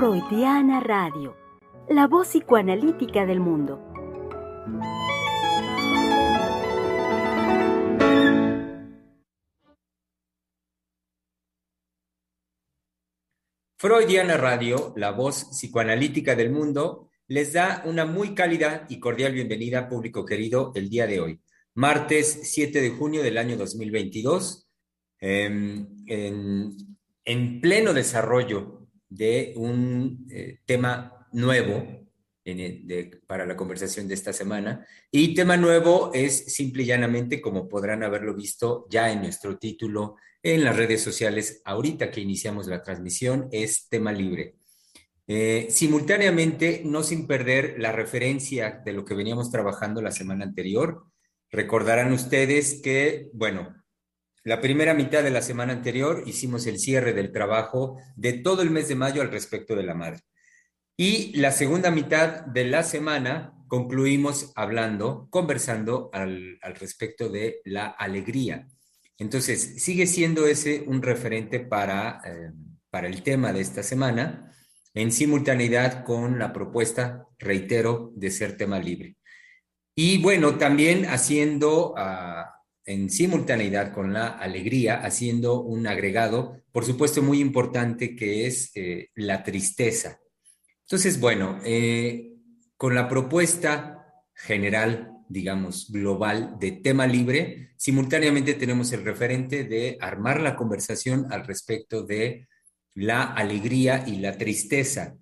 Freudiana Radio, la voz psicoanalítica del mundo. Freudiana Radio, la voz psicoanalítica del mundo, les da una muy cálida y cordial bienvenida, público querido, el día de hoy, martes 7 de junio del año 2022, em, en, en, pleno desarrollo de un eh, tema nuevo para la conversación de esta semana. Y tema nuevo es simple y llanamente, como podrán haberlo visto ya en nuestro título en las redes sociales, ahorita que iniciamos la transmisión, es tema libre. Eh, simultáneamente, no sin perder la referencia de lo que veníamos trabajando la semana anterior, recordarán ustedes que, bueno, la primera mitad de la semana anterior hicimos el cierre del trabajo de todo el mes de mayo al respecto de la madre. Y la segunda mitad de la semana concluimos hablando, conversando al, respecto de la alegría. Entonces, sigue siendo ese un referente para, eh, para el tema de esta semana, en simultaneidad con la propuesta, reitero, de ser tema libre. Y bueno, también haciendo ah, en simultaneidad con la alegría, haciendo un agregado, por supuesto, muy importante, que es eh, la tristeza. Entonces, bueno, eh, con la propuesta general, digamos, global de tema libre, simultáneamente tenemos el referente de armar la conversación al respecto de la alegría y la tristeza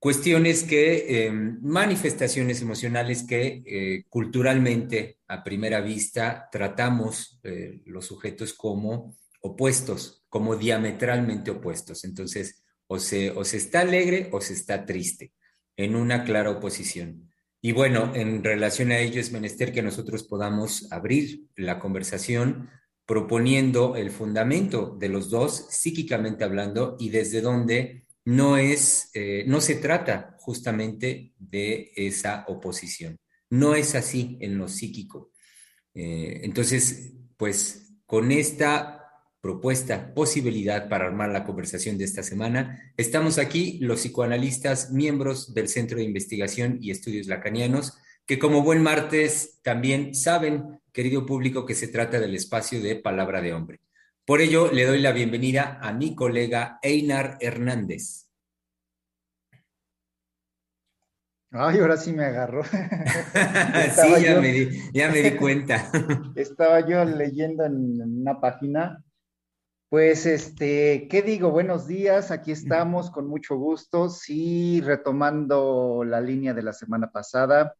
cuestiones que, em, manifestaciones emocionales que eh, culturalmente a primera vista tratamos eh, los sujetos como opuestos, como diametralmente opuestos. Entonces, o se, o se está alegre o se está triste, en una clara oposición. Y bueno, en relación a ello es menester que nosotros podamos abrir la conversación proponiendo el fundamento de los dos, psíquicamente hablando, y desde donde no es, eh, no se trata justamente de esa oposición. No es así en lo psíquico. Eh, entonces, pues con esta propuesta, posibilidad para armar la conversación de esta semana, estamos aquí los psicoanalistas, miembros del Centro de Investigación y Estudios Lacanianos, que como buen martes también saben, querido público, que se trata del espacio de palabra de hombre. Por ello, le doy la bienvenida a mi colega Einar Hernández. Ay, ahora sí me agarró. sí, ya, me di, ya, me di, cuenta. estaba yo leyendo en una página. Pues, este, ¿qué digo? Buenos días, aquí estamos con mucho gusto. Sí, retomando la línea de la semana pasada,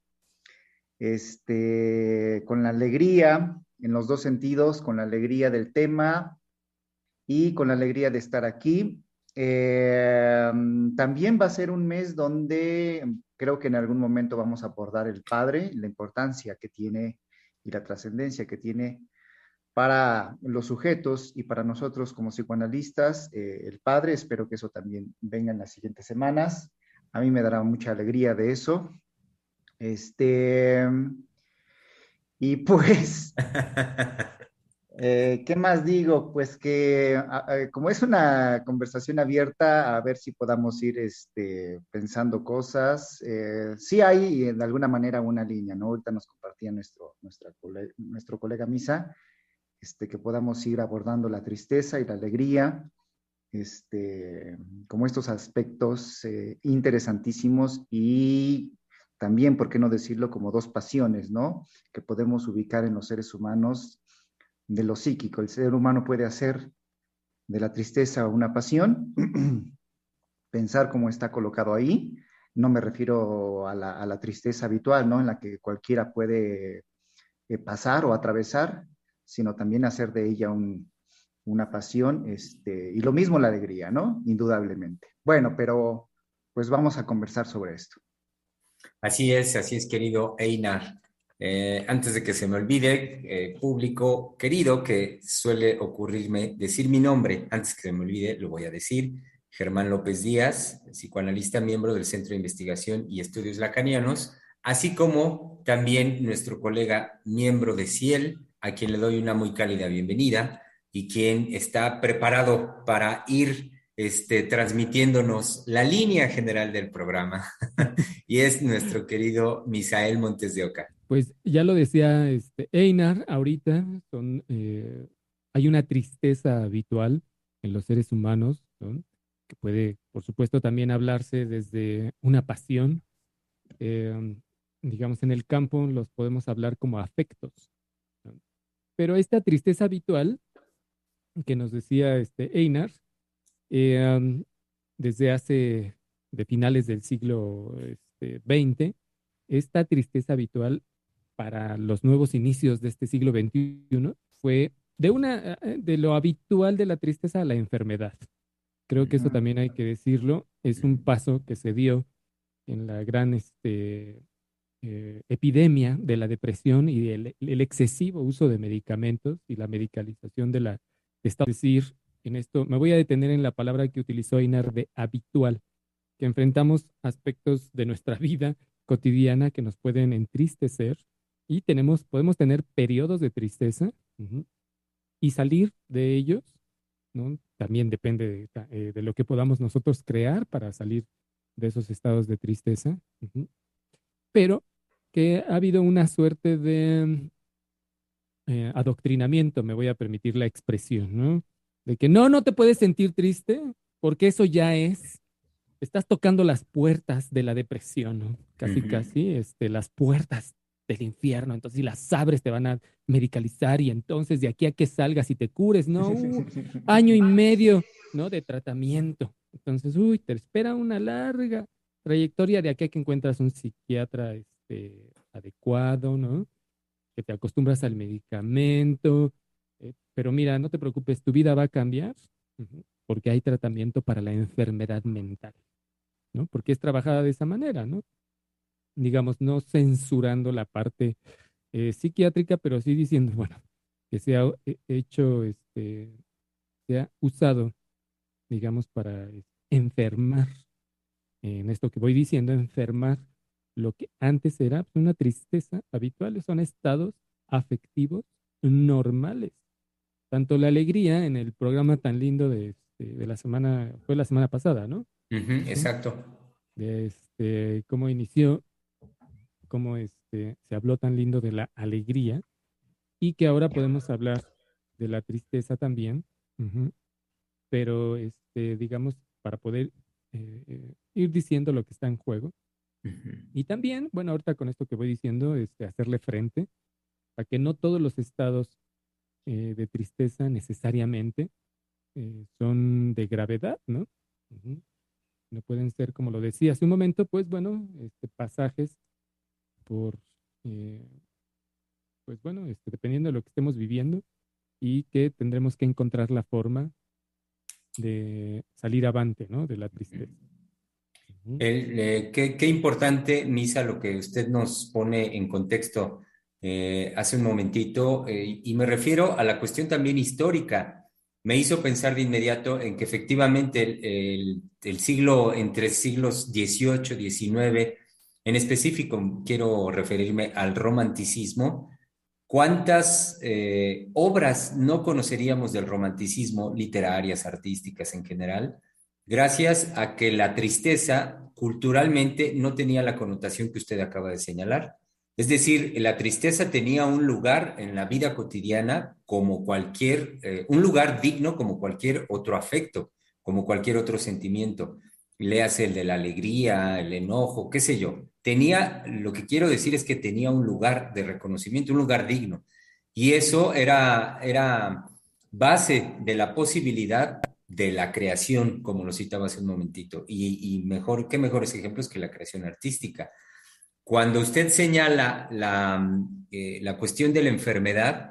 este, con la alegría, en los dos sentidos, con la alegría del tema, y con la alegría de estar aquí. Eh, también va a ser un mes donde creo que en algún momento vamos a abordar el Padre, la importancia que tiene y la trascendencia que tiene para los sujetos y para nosotros como psicoanalistas, eh, el Padre. Espero que eso también venga en las siguientes semanas. A mí me dará mucha alegría de eso. Este, y pues, Eh, ¿Qué más digo? Pues que como es una conversación abierta, a ver si podamos ir este, pensando cosas. Eh, sí hay de alguna manera una línea, ¿no? Ahorita nos compartía nuestro, nuestra nuestro colega Misa, este, que podamos ir abordando la tristeza y la alegría, este, como estos aspectos eh, interesantísimos y también, ¿por qué no decirlo, como dos pasiones, ¿no? Que podemos ubicar en los seres humanos de lo psíquico. El ser humano puede hacer de la tristeza una pasión, pensar cómo está colocado ahí. No me refiero a la, tristeza habitual, ¿no? En la que cualquiera puede eh, pasar o atravesar, sino también hacer de ella una pasión, este, y lo mismo la alegría, ¿no? Indudablemente. Bueno, pero pues vamos a conversar sobre esto. Así es, así es, querido Einar. Eh, antes de que se me olvide, eh, público querido, que suele ocurrirme decir mi nombre, antes que se me olvide, lo voy a decir. Germán López Díaz, psicoanalista, miembro del Centro de Investigación y Estudios Lacanianos, así como también nuestro colega miembro de CIEL, a quien le doy una muy cálida bienvenida y quien está preparado para ir este, transmitiéndonos la línea general del programa y es nuestro querido Misael Montes de Oca. Pues ya lo decía este, Einar ahorita, eh, hay una tristeza habitual en los seres humanos, que puede, por supuesto, también hablarse desde una pasión. Eh, digamos, en el campo los podemos hablar como afectos. Pero esta tristeza habitual que nos decía este Einar, eh, desde hace, de finales del siglo XX, este, esta tristeza habitual para los nuevos inicios de este siglo XXI fue de, una, eh, de lo habitual de la tristeza a la enfermedad. Creo que eso también hay que decirlo. Es un paso que se dio en la gran este, eh, epidemia de la depresión y el, el, excesivo uso de medicamentos y la medicalización de la... Es decir, en esto me voy a detener en la palabra que utilizó Inar de habitual, que enfrentamos aspectos de nuestra vida cotidiana que nos pueden entristecer y tenemos, podemos tener periodos de tristeza y salir de ellos, ¿no? También depende de, eh, lo que podamos nosotros crear para salir de esos estados de tristeza. Pero que ha habido una suerte de eh, adoctrinamiento, me voy a permitir la expresión, ¿no? De que no, no te puedes sentir triste, porque eso ya es, estás tocando las puertas de la depresión, ¿no? Casi, casi, este, las puertas del infierno, entonces si las abres te van a medicalizar y entonces de aquí a que salgas y te cures, ¿no? Uh, año y medio, ¿no? De tratamiento. Entonces, uy, te espera una larga trayectoria de aquí a que encuentras un psiquiatra este, adecuado, ¿no? Que te acostumbras al medicamento, eh, pero mira, no te preocupes, tu vida va a cambiar porque hay tratamiento para la enfermedad mental, ¿no? Porque es trabajada de esa manera, ¿no? digamos, no censurando la parte eh, psiquiátrica, pero sí diciendo, bueno, que se ha hecho, este, se ha usado, digamos, para enfermar, en esto que voy diciendo, enfermar lo que antes era una tristeza habitual, son estados afectivos normales. Tanto la alegría en el programa tan lindo de, este, de la semana, fue la semana pasada, ¿no? exacto. De este, cómo inició cómo este, se habló tan lindo de la alegría y que ahora podemos hablar de la tristeza también, pero este, digamos, para poder eh, eh, ir diciendo lo que está en juego. Y también, bueno, ahorita con esto que voy diciendo, este, hacerle frente a que no todos los estados eh, de tristeza necesariamente son de gravedad, ¿no? No pueden ser, como lo decía hace un momento, pues bueno, este, pasajes por, eh, pues bueno, este, dependiendo de lo que estemos viviendo y que tendremos que encontrar la forma de salir avante, ¿no? De la tristeza. Eh, qué, importante, Misa, lo que usted nos pone en contexto eh, hace un momentito, y me refiero a la cuestión también histórica. Me hizo pensar de inmediato en que efectivamente el, el siglo, entre siglos XVIII, XIX, en específico, quiero referirme al romanticismo. ¿Cuántas eh, obras no conoceríamos del romanticismo, literarias, artísticas en general, gracias a que la tristeza culturalmente no tenía la connotación que usted acaba de señalar? Es decir, la tristeza tenía un lugar en la vida cotidiana como cualquier, eh, un lugar digno como cualquier otro afecto, como cualquier otro sentimiento. Léase el de la alegría, el enojo, qué sé yo tenía, lo que quiero decir es que tenía un lugar de reconocimiento, un lugar digno. Y eso era, era base de la posibilidad de la creación, como lo citaba hace un momentito. Y, mejor, qué mejores ejemplos que la creación artística. Cuando usted señala la, eh, la cuestión de la enfermedad,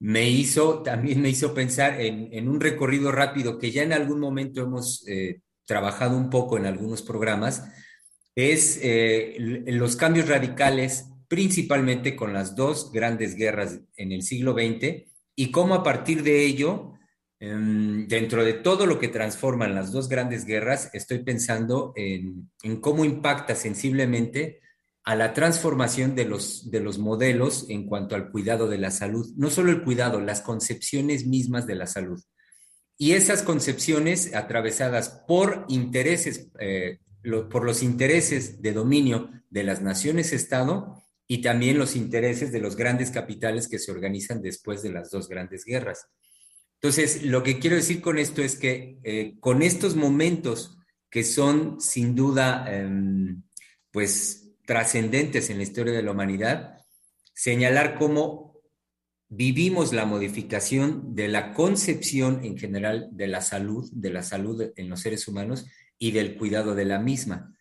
me hizo, también me hizo pensar en, un recorrido rápido que ya en algún momento hemos eh, trabajado un poco en algunos programas, es eh, los cambios radicales, principalmente con las dos grandes guerras en el siglo XX, y cómo a partir de ello, em, dentro de todo lo que transforman las dos grandes guerras, estoy pensando en, cómo impacta sensiblemente a la transformación de los, de los modelos en cuanto al cuidado de la salud. No solo el cuidado, las concepciones mismas de la salud. Y esas concepciones atravesadas por intereses, eh, por los intereses de dominio de las naciones-estado y también los intereses de los grandes capitales que se organizan después de las dos grandes guerras. Entonces, lo que quiero decir con esto es que eh, con estos momentos que son sin duda, em, pues, trascendentes en la historia de la humanidad, señalar cómo vivimos la modificación de la concepción en general de la salud, de la salud en los seres humanos y del cuidado de la misma.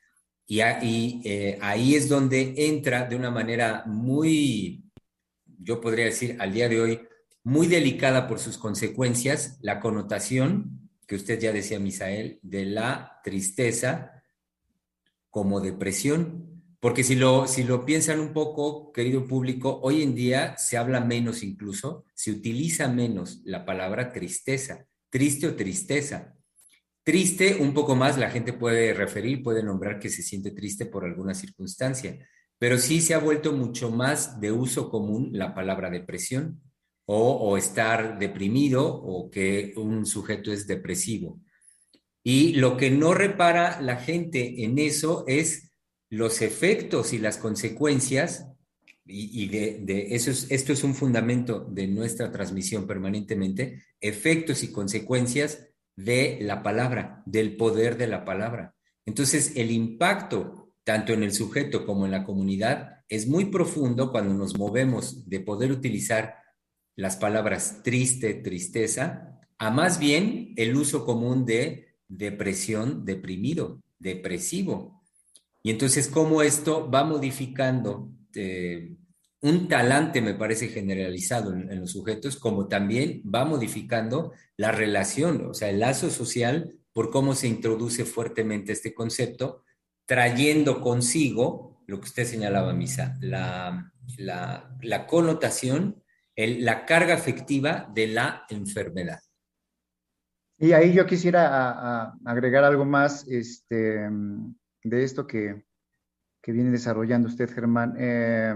Y, ahí, eh, ahí es donde entra de una manera muy, yo podría decir al día de hoy, muy delicada por sus consecuencias, la connotación, que usted ya decía, Misael, de la tristeza como depresión. Porque si lo, si lo piensan un poco, querido público, hoy en día se habla menos incluso, se utiliza menos la palabra tristeza, triste o tristeza. Triste, un poco más, la gente puede referir, puede nombrar que se siente triste por alguna circunstancia, pero sí se ha vuelto mucho más de uso común la palabra depresión o, o estar deprimido o que un sujeto es depresivo. Y lo que no repara la gente en eso es los efectos y las consecuencias, y, de, de, eso es, esto es un fundamento de nuestra transmisión permanentemente, efectos y consecuencias de la palabra, del poder de la palabra. Entonces, el impacto, tanto en el sujeto como en la comunidad, es muy profundo cuando nos movemos de poder utilizar las palabras triste, tristeza, a más bien el uso común de depresión, deprimido, depresivo. Y entonces, cómo esto va modificando eh, un talante, me parece, generalizado en, los sujetos, como también va modificando la relación, o sea, el lazo social por cómo se introduce fuertemente este concepto, trayendo consigo, lo que usted señalaba, Misa, la, la, connotación, la carga afectiva de la enfermedad. Y ahí yo quisiera agregar algo más este, de esto que, que viene desarrollando usted, Germán. Eh,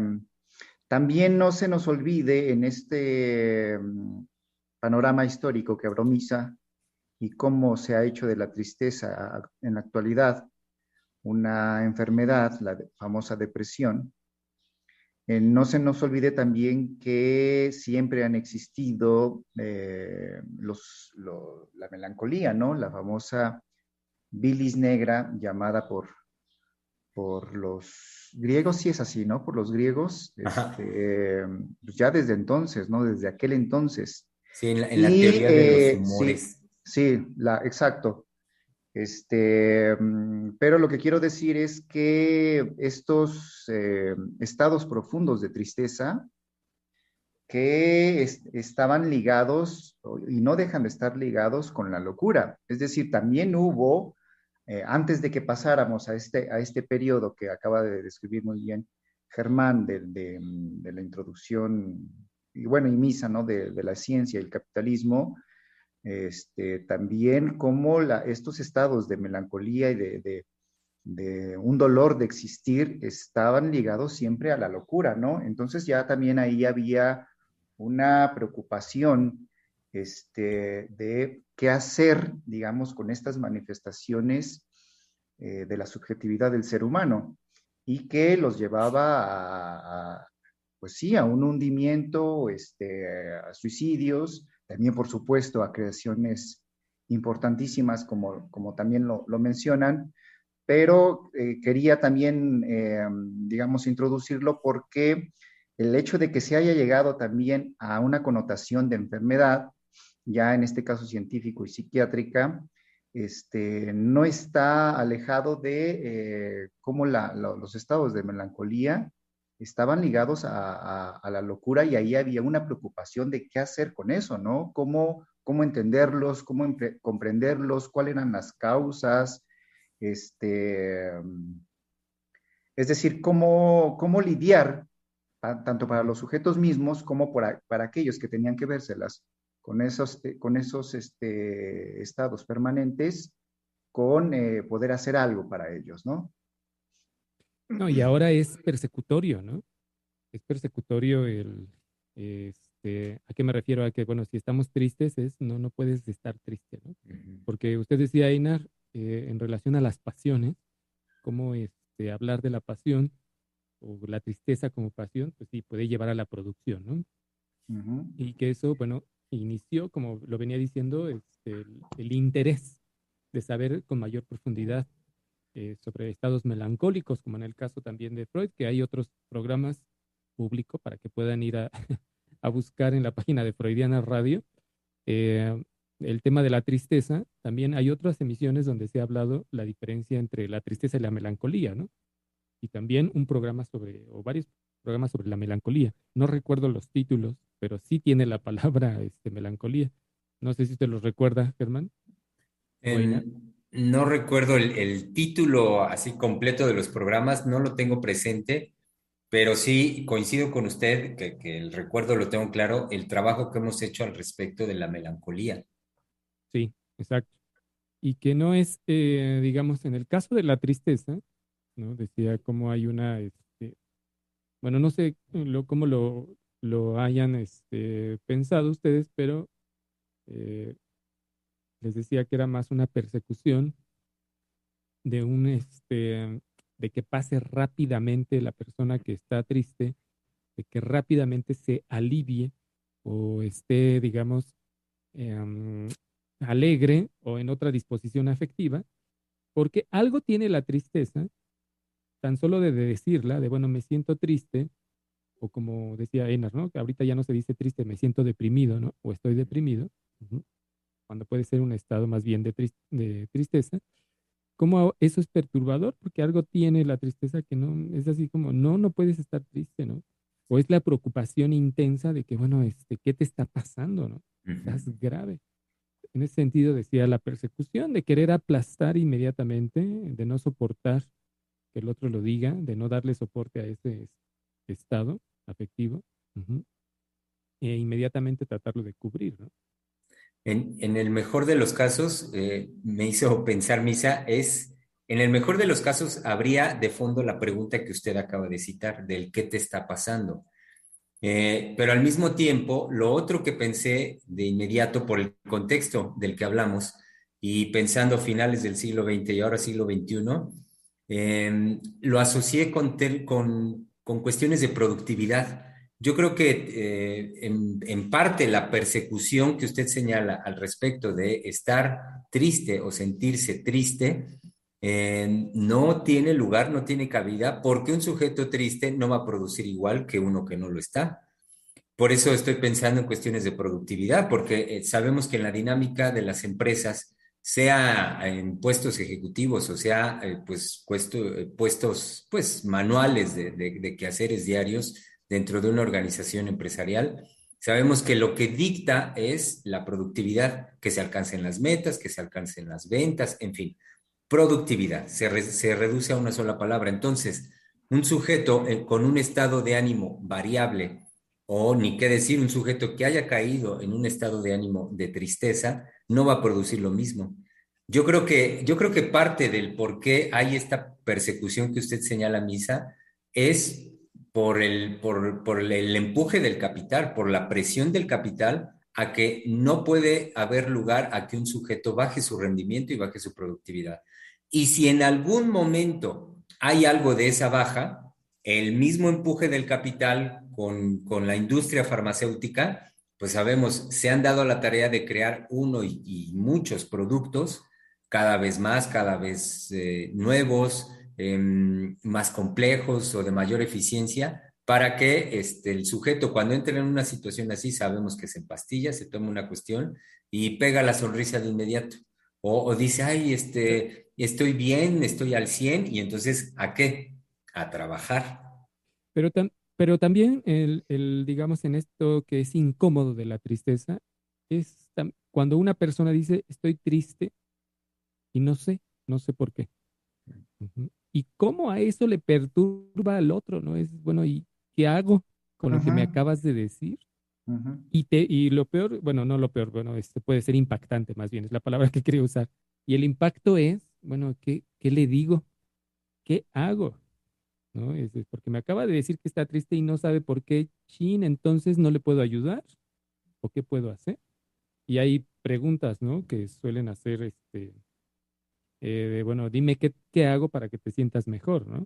también no se nos olvide en este mm, panorama histórico que abromiza y cómo se ha hecho de la tristeza en la actualidad una enfermedad, la famosa depresión. Eh, no se nos olvide también que siempre han existido eh, la melancolía, ¿no? La famosa bilis negra llamada por por los griegos, sí es así, ¿no? Por los griegos, este, pues ya desde entonces, ¿no? Desde aquel entonces. Sí, en la, teoría de los eh, humores. Sí, la, exacto. Este, mm, pero lo que quiero decir es que estos eh, estados profundos de tristeza que estaban ligados y no dejan de estar ligados con la locura. Es decir, también hubo eh, antes de que pasáramos a este, a este periodo que acaba de describir muy bien Germán de, la introducción, y bueno, y misa, ¿no? De, la ciencia y el capitalismo, este, también como estos estados de melancolía y de, de, un dolor de existir estaban ligados siempre a la locura, ¿no? Entonces ya también ahí había una preocupación este, de qué hacer, digamos, con estas manifestaciones eh, de la subjetividad del ser humano y que los llevaba a, pues sí, a un hundimiento, este, a suicidios, también por supuesto a creaciones importantísimas como, como también lo, mencionan, pero eh, quería también, eh, digamos, introducirlo porque el hecho de que se haya llegado también a una connotación de enfermedad ya en este caso científico y psiquiátrica, este, no está alejado de eh, cómo los estados de melancolía estaban ligados a, la locura y ahí había una preocupación de qué hacer con eso, ¿no? Cómo, cómo entenderlos, cómo comprenderlos, cuáles eran las causas, este, es decir, cómo, cómo lidiar tanto para los sujetos mismos como para, para aquellos que tenían que vérselas con esos, eh, con esos este, estados permanentes, con eh, poder hacer algo para ellos, ¿no? No, y ahora es persecutorio, ¿no? Es persecutorio el, este, ¿a qué me refiero? A que, bueno, si estamos tristes, es, no, no puedes estar triste, ¿no? Porque usted decía, Einar, eh, en relación a las pasiones, cómo este, hablar de la pasión o la tristeza como pasión, pues sí, puede llevar a la producción, ¿no? Y que eso, bueno, inició, como lo venía diciendo, este, el, interés de saber con mayor profundidad eh, sobre estados melancólicos, como en el caso también de Freud, que hay otros programas públicos para que puedan ir a, buscar en la página de Freudiana Radio. Eh, el tema de la tristeza, también hay otras emisiones donde se ha hablado la diferencia entre la tristeza y la melancolía, ¿no? Y también un programa sobre, o varios programas sobre la melancolía. No recuerdo los títulos, pero sí tiene la palabra este, melancolía. No sé si usted los recuerda, Germán. no recuerdo el, el, título así completo de los programas, no lo tengo presente, pero sí coincido con usted que, que el recuerdo lo tengo claro, el trabajo que hemos hecho al respecto de la melancolía. Sí, exacto. Y que no es, eh, digamos, en el caso de la tristeza, ¿no? Decía cómo hay una, este, bueno, no sé lo, cómo lo, lo hayan este, pensado ustedes, pero eh, les decía que era más una persecución de un, este, de que pase rápidamente la persona que está triste, de que rápidamente se alivie o esté, digamos, eh, alegre o en otra disposición afectiva, porque algo tiene la tristeza, tan solo de decirla, de bueno, me siento triste, o como decía Enar, ¿no? Que ahorita ya no se dice triste, me siento deprimido, ¿no? O estoy deprimido, cuando puede ser un estado más bien de, de tristeza. ¿Cómo eso es perturbador? Porque algo tiene la tristeza que no, es así como, no, no puedes estar triste, ¿no? O es la preocupación intensa de que, bueno, este, ¿qué te está pasando, no? Estás grave en ese sentido decía la persecución, de querer aplastar inmediatamente, de no soportar que el otro lo diga, de no darle soporte a ese estado afectivo, e inmediatamente tratarlo de cubrir. ¿no? En, el mejor de los casos, eh, me hizo pensar, Misa, es, en el mejor de los casos habría de fondo la pregunta que usted acaba de citar, del qué te está pasando. Eh, pero al mismo tiempo, lo otro que pensé de inmediato por el contexto del que hablamos y pensando finales del siglo XX y ahora siglo XXI, em, lo asocié con, con, con, cuestiones de productividad. Yo creo que eh, en, parte la persecución que usted señala al respecto de estar triste o sentirse triste eh, no tiene lugar, no tiene cabida, porque un sujeto triste no va a producir igual que uno que no lo está. Por eso estoy pensando en cuestiones de productividad, porque eh, sabemos que en la dinámica de las empresas, sea en puestos ejecutivos o sea eh, pues puestos pues manuales de, de quehaceres diarios dentro de una organización empresarial, sabemos que lo que dicta es la productividad, que se alcancen las metas, que se alcancen las ventas, en fin productividad, se, reduce a una sola palabra. Entonces, un sujeto eh, con un estado de ánimo variable, o ni qué decir, un sujeto que haya caído en un estado de ánimo de tristeza, no va a producir lo mismo. Yo creo que, yo creo que parte del por qué hay esta persecución que usted señala, Misa, es por el, por, por el empuje del capital, por la presión del capital a que no puede haber lugar a que un sujeto baje su rendimiento y baje su productividad. Y si en algún momento hay algo de esa baja, el mismo empuje del capital con, la industria farmacéutica, pues sabemos, se han dado la tarea de crear uno y, muchos productos, cada vez más, cada vez eh, nuevos, em, más complejos o de mayor eficiencia, para que este, el sujeto cuando entre en una situación así, sabemos que se empastilla, se toma una cuestión y pega la sonrisa de inmediato. O, dice, ay, este, estoy bien, estoy al 100 y entonces ¿a qué? A trabajar. Pero, pero también el, el, digamos, en esto que es incómodo de la tristeza, es cuando una persona dice estoy triste y no sé, no sé por qué. Y cómo a eso le perturba al otro, ¿no? Es, bueno, ¿y qué hago con lo que me acabas de decir? y, te, y lo peor, bueno, no lo peor, bueno, este puede ser impactante más bien, es la palabra que quería usar. Y el impacto es bueno, ¿qué, qué le digo? ¿Qué hago? ¿No? Es, porque me acaba de decir que está triste y no sabe por qué, chin, entonces no le puedo ayudar, o qué puedo hacer. Y hay preguntas, ¿no? Que suelen hacer, este, eh, bueno, dime qué, qué hago para que te sientas mejor, ¿no?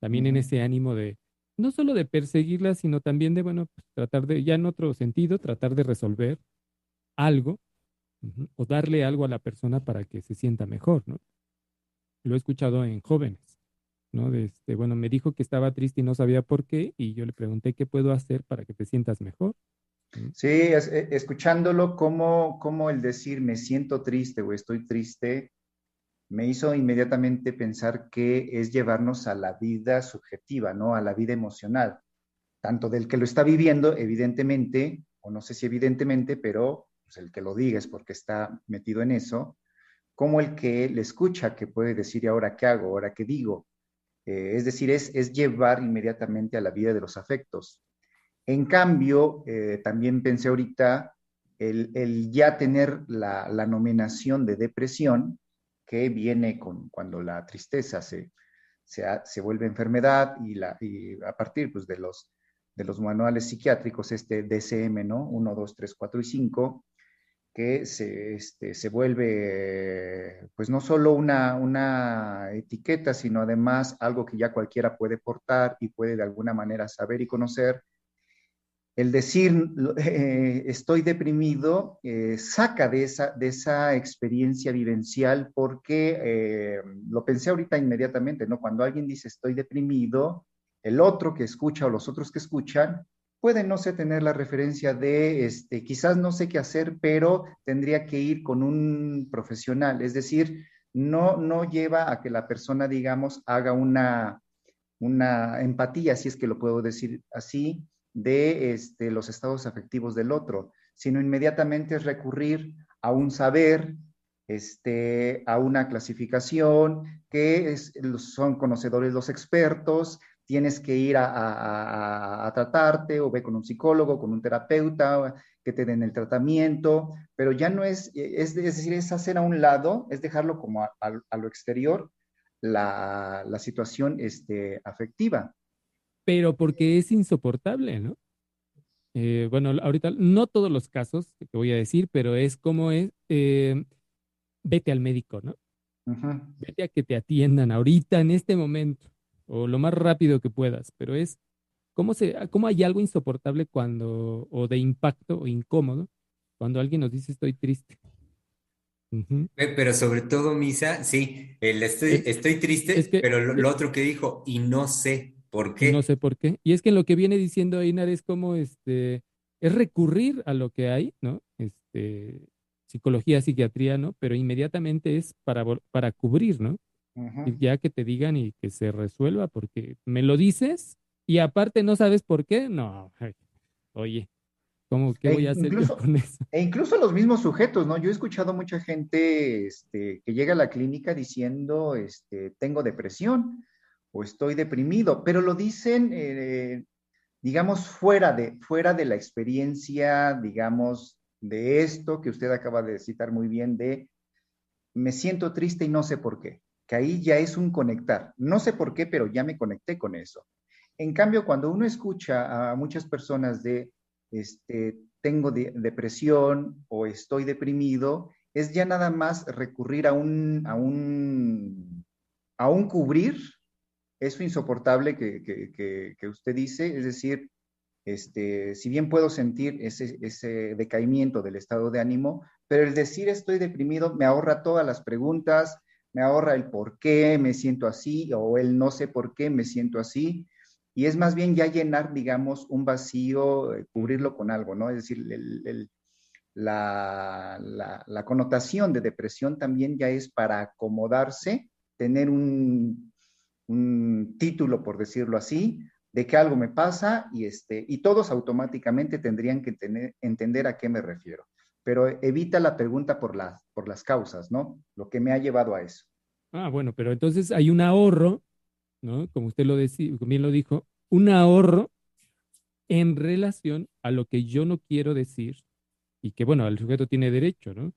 También en ese ánimo de, no solo de perseguirla, sino también de, bueno, pues, tratar de, ya en otro sentido, tratar de resolver algo o darle algo a la persona para que se sienta mejor, ¿no? Lo he escuchado en jóvenes, ¿no? De este, bueno, me dijo que estaba triste y no sabía por qué, y yo le pregunté qué puedo hacer para que te sientas mejor. Sí, e, escuchándolo, como, como el decir me siento triste o estoy triste, me hizo inmediatamente pensar que es llevarnos a la vida subjetiva, ¿no? A la vida emocional, tanto del que lo está viviendo, evidentemente, o no sé si evidentemente, pero pues, el que lo diga es porque está metido en eso, como el que le escucha, que puede decir, ¿y ahora qué hago? ¿Ahora qué digo? Eh, es decir, es, es, llevar inmediatamente a la vida de los afectos. En cambio, eh, también pensé ahorita el, el ya tener la, la, nominación de depresión, que viene con, cuando la tristeza se, se, se vuelve enfermedad y, la, y a partir pues, de, los, de los manuales psiquiátricos, este DCM, ¿no? 1, 2, 3, 4 y 5, que se, este, se vuelve, pues no solo una, una etiqueta, sino además algo que ya cualquiera puede portar y puede de alguna manera saber y conocer. El decir eh, estoy deprimido eh, saca de esa, de esa experiencia vivencial porque eh, lo pensé ahorita inmediatamente, ¿no? Cuando alguien dice estoy deprimido, el otro que escucha o los otros que escuchan puede no sé tener la referencia de, este, quizás no sé qué hacer, pero tendría que ir con un profesional. Es decir, no, no lleva a que la persona, digamos, haga una, una empatía, si es que lo puedo decir así, de este, los estados afectivos del otro, sino inmediatamente es recurrir a un saber, este, a una clasificación, que son conocedores los expertos, tienes que ir a, tratarte o ve con un psicólogo, con un terapeuta, que te den el tratamiento, pero ya no es, es, decir, es hacer a un lado, es dejarlo como a, lo exterior la, situación este, afectiva. Pero porque es insoportable, ¿no? Eh, bueno, ahorita no todos los casos que te voy a decir, pero es como es, eh, vete al médico, ¿no? Vete a que te atiendan ahorita, en este momento o lo más rápido que puedas, pero es cómo, se, cómo hay algo insoportable cuando, o de impacto o incómodo, cuando alguien nos dice estoy triste. Pero sobre todo, Misa, sí, el estoy, estoy triste, pero lo, otro que dijo, y no sé por qué. No sé por qué. Y es que lo que viene diciendo Einar es como, este, es recurrir a lo que hay, ¿no? Este, psicología, psiquiatría, ¿no? Pero inmediatamente es para, para cubrir, ¿no? Ya que te digan y que se resuelva, porque me lo dices y aparte no sabes por qué, no, oye, ¿cómo qué e voy a hacer con eso? E incluso los mismos sujetos, ¿no? Yo he escuchado mucha gente este, que llega a la clínica diciendo, este, tengo depresión o estoy deprimido, pero lo dicen, eh, digamos, fuera de, fuera de la experiencia, digamos, de esto que usted acaba de citar muy bien, de me siento triste y no sé por qué que ahí ya es un conectar. No sé por qué, pero ya me conecté con eso. En cambio, cuando uno escucha a muchas personas de, este, tengo depresión o estoy deprimido, es ya nada más recurrir a un, a un, a un cubrir eso insoportable que, que, que, usted dice, es decir, este, si bien puedo sentir ese, ese decaimiento del estado de ánimo, pero el decir estoy deprimido me ahorra todas las preguntas, me ahorra el por qué me siento así o el no sé por qué me siento así. Y es más bien ya llenar, digamos, un vacío, eh, cubrirlo con algo, ¿no? Es decir, la, la, connotación de depresión también ya es para acomodarse, tener un, un, título, por decirlo así, de que algo me pasa y, este, y todos automáticamente tendrían que tener, entender a qué me refiero pero evita la pregunta por, las por las causas, ¿no? Lo que me ha llevado a eso. Ah, bueno, pero entonces hay un ahorro, ¿no? Como usted lo decía, bien lo dijo, un ahorro en relación a lo que yo no quiero decir y que, bueno, el sujeto tiene derecho, ¿no?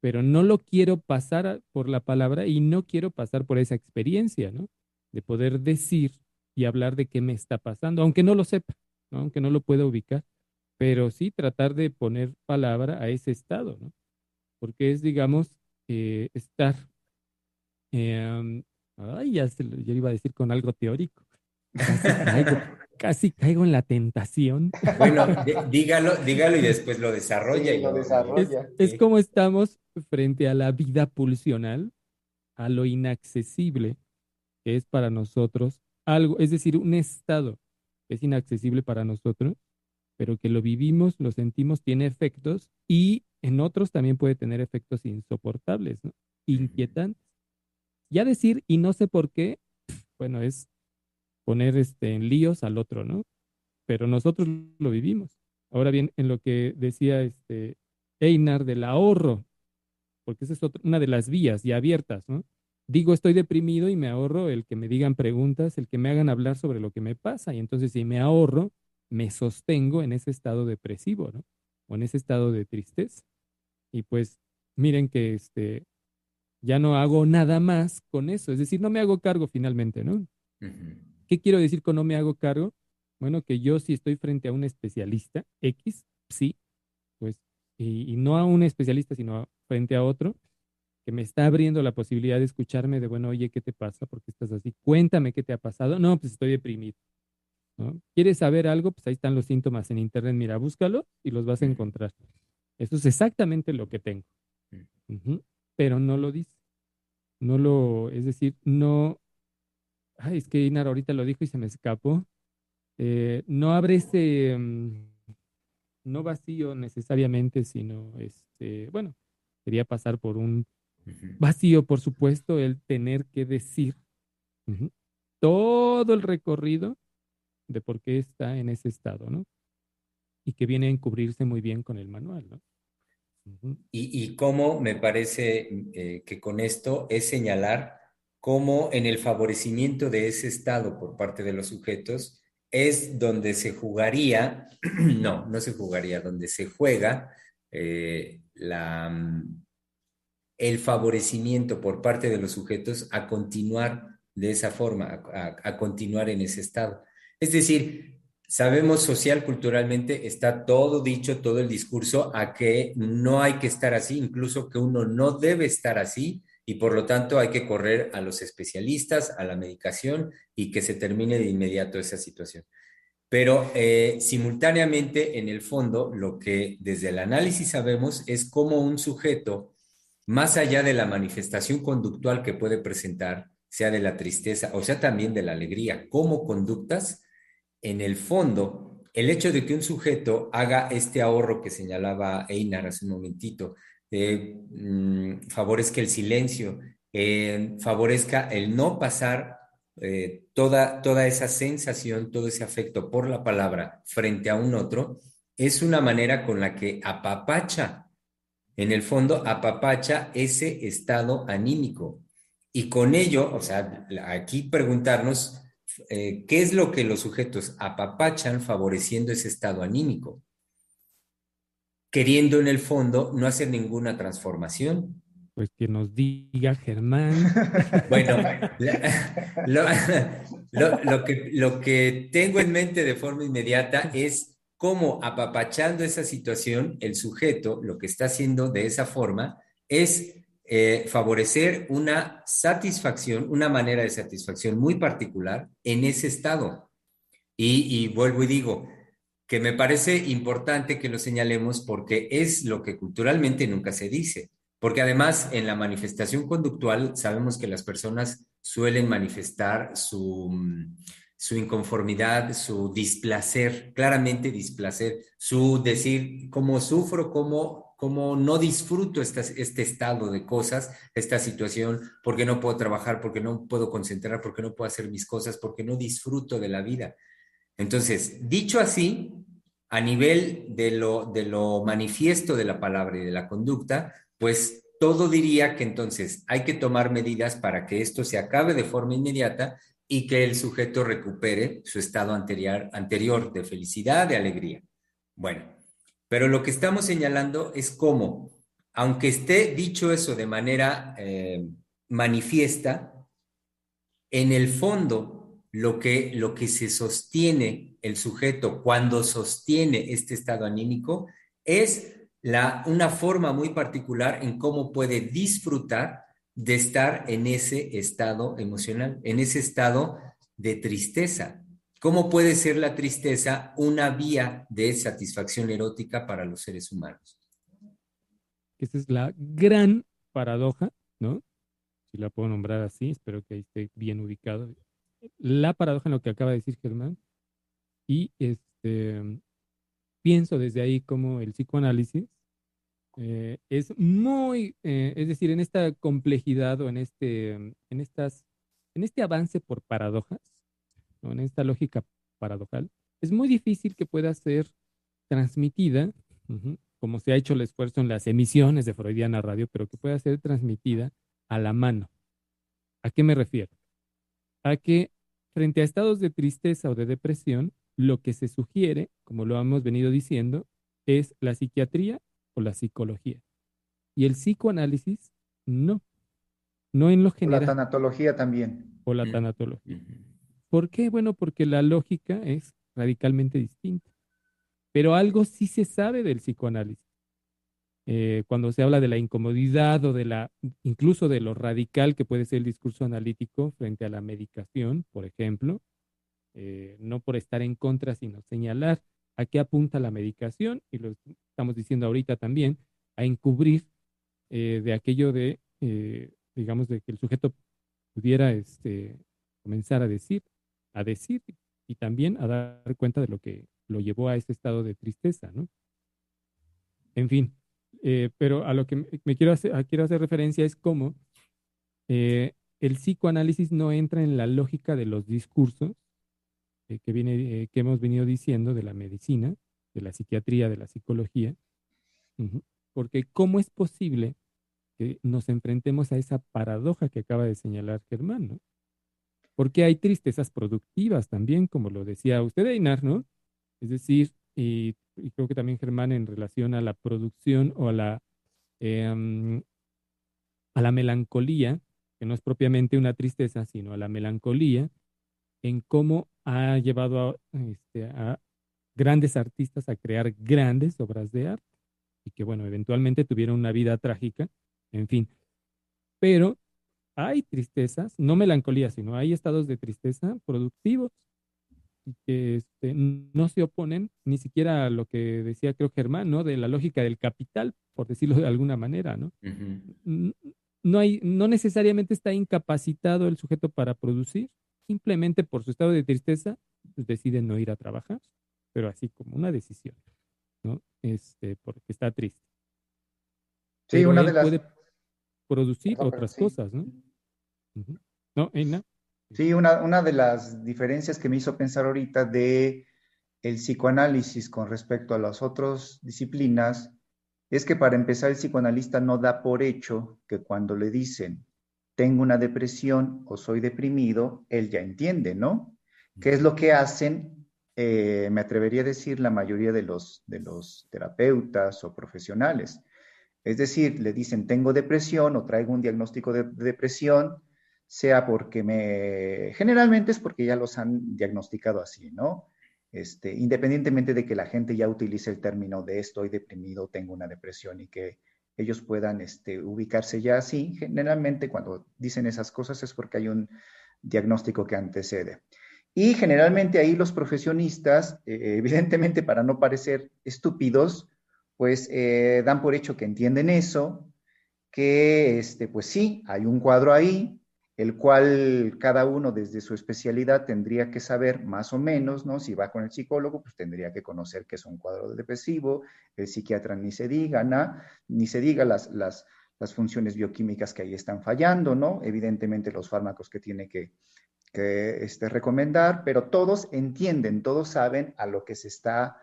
Pero no lo quiero pasar por la palabra y no quiero pasar por esa experiencia, ¿no? De poder decir y hablar de qué me está pasando, aunque no lo sepa, aunque no lo pueda ubicar, pero sí tratar de poner palabra a ese estado, ¿no? Porque es, digamos, eh, estar, eh, ay, ya, se, yo iba a decir con algo teórico, casi caigo, en la tentación. Bueno, dígalo, dígalo y después lo desarrolla. y lo desarrolla. Es, es como estamos frente a la vida pulsional, a lo inaccesible que es para nosotros algo, es decir, un estado que es inaccesible para nosotros, pero que lo vivimos, lo sentimos, tiene efectos y en otros también puede tener efectos insoportables, ¿no? inquietantes. Ya decir, y no sé por qué, bueno, es poner este, en líos al otro, ¿no? Pero nosotros lo vivimos. Ahora bien, en lo que decía este Einar del ahorro, porque esa es una de las vías ya abiertas, ¿no? digo estoy deprimido y me ahorro el que me digan preguntas, el que me hagan hablar sobre lo que me pasa. Y entonces si me ahorro, me sostengo en ese estado depresivo, ¿no? O en ese estado de tristeza. Y pues miren que este, ya no hago nada más con eso. Es decir, no me hago cargo finalmente, ¿no? ¿Qué quiero decir con no me hago cargo? Bueno, que yo si estoy frente a un especialista, X, sí, pues, y, y no a un especialista, sino frente a otro, que me está abriendo la posibilidad de escucharme de, bueno, oye, ¿qué te pasa? ¿Por qué estás así? Cuéntame qué te ha pasado. No, pues estoy deprimido. ¿No? ¿Quieres saber algo? Pues ahí están los síntomas en internet. Mira, búscalo y los vas a encontrar. Eso es exactamente lo que tengo. Pero no lo dice. No lo, es decir, no. Ay, es que Inar ahorita lo dijo y se me escapó. Eh, no abre ese, mm, no vacío necesariamente, sino este, bueno, quería pasar por un Vacío, por supuesto, el tener que decir todo el recorrido de por qué está en ese estado, ¿no? Y que viene a encubrirse muy bien con el manual, ¿no? y, y, cómo me parece eh, que con esto es señalar cómo en el favorecimiento de ese estado por parte de los sujetos es donde se jugaría, no, no se jugaría, donde se juega eh, la, mm, el favorecimiento por parte de los sujetos a continuar de esa forma, a, continuar en ese estado. Es decir, sabemos social, culturalmente, está todo dicho, todo el discurso a que no hay que estar así, incluso que uno no debe estar así y por lo tanto hay que correr a los especialistas, a la medicación y que se termine de inmediato esa situación. Pero eh, simultáneamente, en el fondo, lo que desde el análisis sabemos es cómo un sujeto más allá de la manifestación conductual que puede presentar, sea de la tristeza o sea también de la alegría, como conductas, en el fondo, el hecho de que un sujeto haga este ahorro que señalaba Einar hace un momentito, eh, favorezca el silencio, favorezca el no pasar eh, toda, toda esa sensación, todo ese afecto por la palabra frente a un otro, es una manera con la que apapacha en el fondo apapacha ese estado anímico. Y con ello, o sea, aquí preguntarnos eh, qué es lo que los sujetos apapachan favoreciendo ese estado anímico, queriendo en el fondo no hacer ninguna transformación. Pues que nos diga Germán. Bueno, lo, que, lo que tengo en mente de forma inmediata es cómo apapachando esa situación, el sujeto lo que está haciendo de esa forma es eh, favorecer una satisfacción, una manera de satisfacción muy particular en ese estado. Y, vuelvo y digo que me parece importante que lo señalemos porque es lo que culturalmente nunca se dice. Porque además en la manifestación conductual sabemos que las personas suelen manifestar su, su inconformidad, su displacer, claramente displacer, su decir cómo sufro, cómo, cómo no disfruto este, este estado de cosas, esta situación, porque no puedo trabajar, porque no puedo concentrar, porque no puedo hacer mis cosas, porque no disfruto de la vida. Entonces, dicho así, a nivel de lo, de lo manifiesto de la palabra y de la conducta, pues todo diría que entonces hay que tomar medidas para que esto se acabe de forma inmediata y que el sujeto recupere su estado anterior, anterior de felicidad, de alegría. Bueno, pero lo que estamos señalando es cómo, aunque esté dicho eso de manera eh, manifiesta, en el fondo lo que, lo que se sostiene el sujeto cuando sostiene este estado anímico es la, una forma muy particular en cómo puede disfrutar de estar en ese estado emocional, en ese estado de tristeza. ¿Cómo puede ser la tristeza una vía de satisfacción erótica para los seres humanos? Esa es la gran paradoja, ¿no? Si la puedo nombrar así, espero que esté bien ubicado. La paradoja en lo que acaba de decir Germán. Y este, pienso desde ahí como el psicoanálisis eh, es muy, eh, es decir, en esta complejidad o en este, en estas, en este avance por paradojas, en esta lógica paradojal, es muy difícil que pueda ser transmitida, como se ha hecho el esfuerzo en las emisiones de Freudiana Radio, pero que pueda ser transmitida a la mano. ¿A qué me refiero? A que frente a estados de tristeza o de depresión, lo que se sugiere, como lo hemos venido diciendo, es la psiquiatría o la psicología. Y el psicoanálisis, no. No en lo general. O la tanatología también. O la tanatología. ¿Por qué? Bueno, porque la lógica es radicalmente distinta. Pero algo sí se sabe del psicoanálisis. Eh, cuando se habla de la incomodidad o de la, incluso de lo radical que puede ser el discurso analítico frente a la medicación, por ejemplo, eh, no por estar en contra, sino señalar a qué apunta la medicación, y lo estamos diciendo ahorita también, a encubrir eh, de aquello de, digamos, de que el sujeto pudiera este, comenzar a decir, a decir y también a dar cuenta de lo que lo llevó a ese estado de tristeza, ¿no? En fin, eh, pero a lo que me quiero hacer, quiero hacer referencia es cómo eh, el psicoanálisis no entra en la lógica de los discursos eh, que, viene, que hemos venido diciendo de la medicina, de la psiquiatría, de la psicología, porque ¿cómo es posible que nos enfrentemos a esa paradoja que acaba de señalar Germán, ¿no? Porque hay tristezas productivas también, como lo decía usted, Einar, ¿no? Es decir, y, creo que también Germán en relación a la producción o a la, em, a la melancolía, que no es propiamente una tristeza, sino a la melancolía, en cómo ha llevado a, este, a grandes artistas a crear grandes obras de arte y que, bueno, eventualmente tuvieron una vida trágica, en fin. Pero hay tristezas, no melancolía, sino hay estados de tristeza productivos que este, no se oponen ni siquiera a lo que decía creo Germán, ¿no? De la lógica del capital, por decirlo de alguna manera, ¿no? No, hay, no necesariamente está incapacitado el sujeto para producir, simplemente por su estado de tristeza, pues decide no ir a trabajar, pero así como una decisión, ¿no? Este, porque está triste. Sí, una de las... Puede producir otras cosas, ¿no? ¿No, Eina? Sí, una, de las diferencias que me hizo pensar ahorita de el psicoanálisis con respecto a las otras disciplinas es que para empezar el psicoanalista no da por hecho que cuando le dicen tengo una depresión o soy deprimido, él ya entiende, ¿no? ¿Qué es lo que hacen? Eh, me atrevería a decir la mayoría de los, de los terapeutas o profesionales. Es decir, le dicen tengo depresión o traigo un diagnóstico de depresión sea porque me, generalmente es porque ya los han diagnosticado así, ¿no? Este, independientemente de que la gente ya utilice el término de estoy deprimido, tengo una depresión y que ellos puedan este, ubicarse ya así, generalmente cuando dicen esas cosas es porque hay un diagnóstico que antecede. Y generalmente ahí los profesionistas, eh, evidentemente para no parecer estúpidos, pues eh, dan por hecho que entienden eso, que este, pues sí, hay un cuadro ahí, el cual cada uno desde su especialidad tendría que saber más o menos, ¿no? Si va con el psicólogo, pues tendría que conocer que es un cuadro depresivo, el psiquiatra ni se diga, ¿no? ni se diga las, las, las, funciones bioquímicas que ahí están fallando, ¿no? Evidentemente los fármacos que tiene que, que este, recomendar, pero todos entienden, todos saben a lo que se está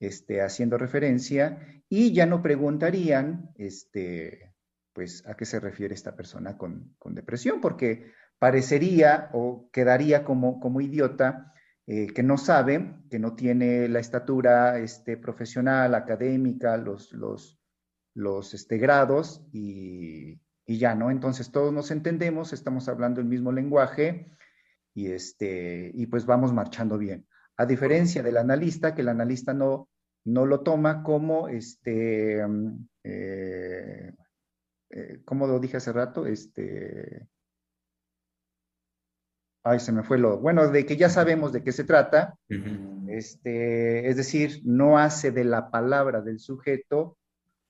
este, haciendo referencia y ya no preguntarían, este, pues a qué se refiere esta persona con, depresión, porque parecería o quedaría como, como idiota eh, que no sabe, que no tiene la estatura este, profesional, académica, los, los, los este, grados y, ya, ¿no? Entonces todos nos entendemos, estamos hablando el mismo lenguaje y, este, y pues vamos marchando bien. A diferencia del analista, que el analista no, no lo toma como, este, mm, eh, eh, como lo dije hace rato, este, ay, se me fue lo, bueno, de que ya sabemos de qué se trata, este, es decir, no hace de la palabra del sujeto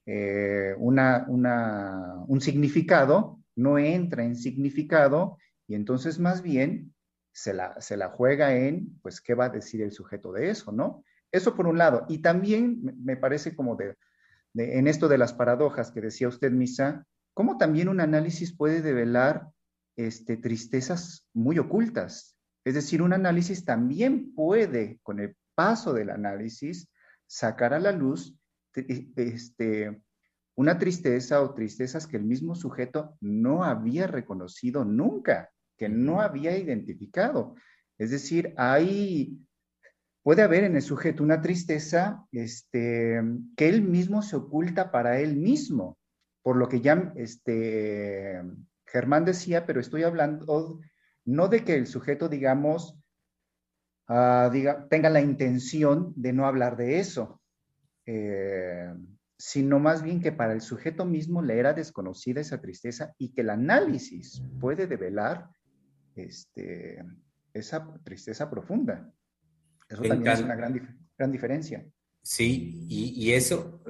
eh, una, un significado, no entra en significado y entonces más bien se la, se la juega en, pues, ¿qué va a decir el sujeto de eso, no? Eso por un lado. Y también me parece como de, en esto de las paradojas que decía usted, Misa, cómo también un análisis puede develar este, tristezas muy ocultas. Es decir, un análisis también puede, con el paso del análisis, sacar a la luz este, una tristeza o tristezas que el mismo sujeto no había reconocido nunca, que no había identificado. Es decir, hay, puede haber en el sujeto una tristeza este, que él mismo se oculta para él mismo, por lo que ya este, Germán decía, pero estoy hablando no de que el sujeto, digamos, ah, diga, tenga la intención de no hablar de eso, eh, sino más bien que para el sujeto mismo le era desconocida esa tristeza y que el análisis puede develar este, esa tristeza profunda. Eso también es una gran, gran diferencia. Sí, y, y eso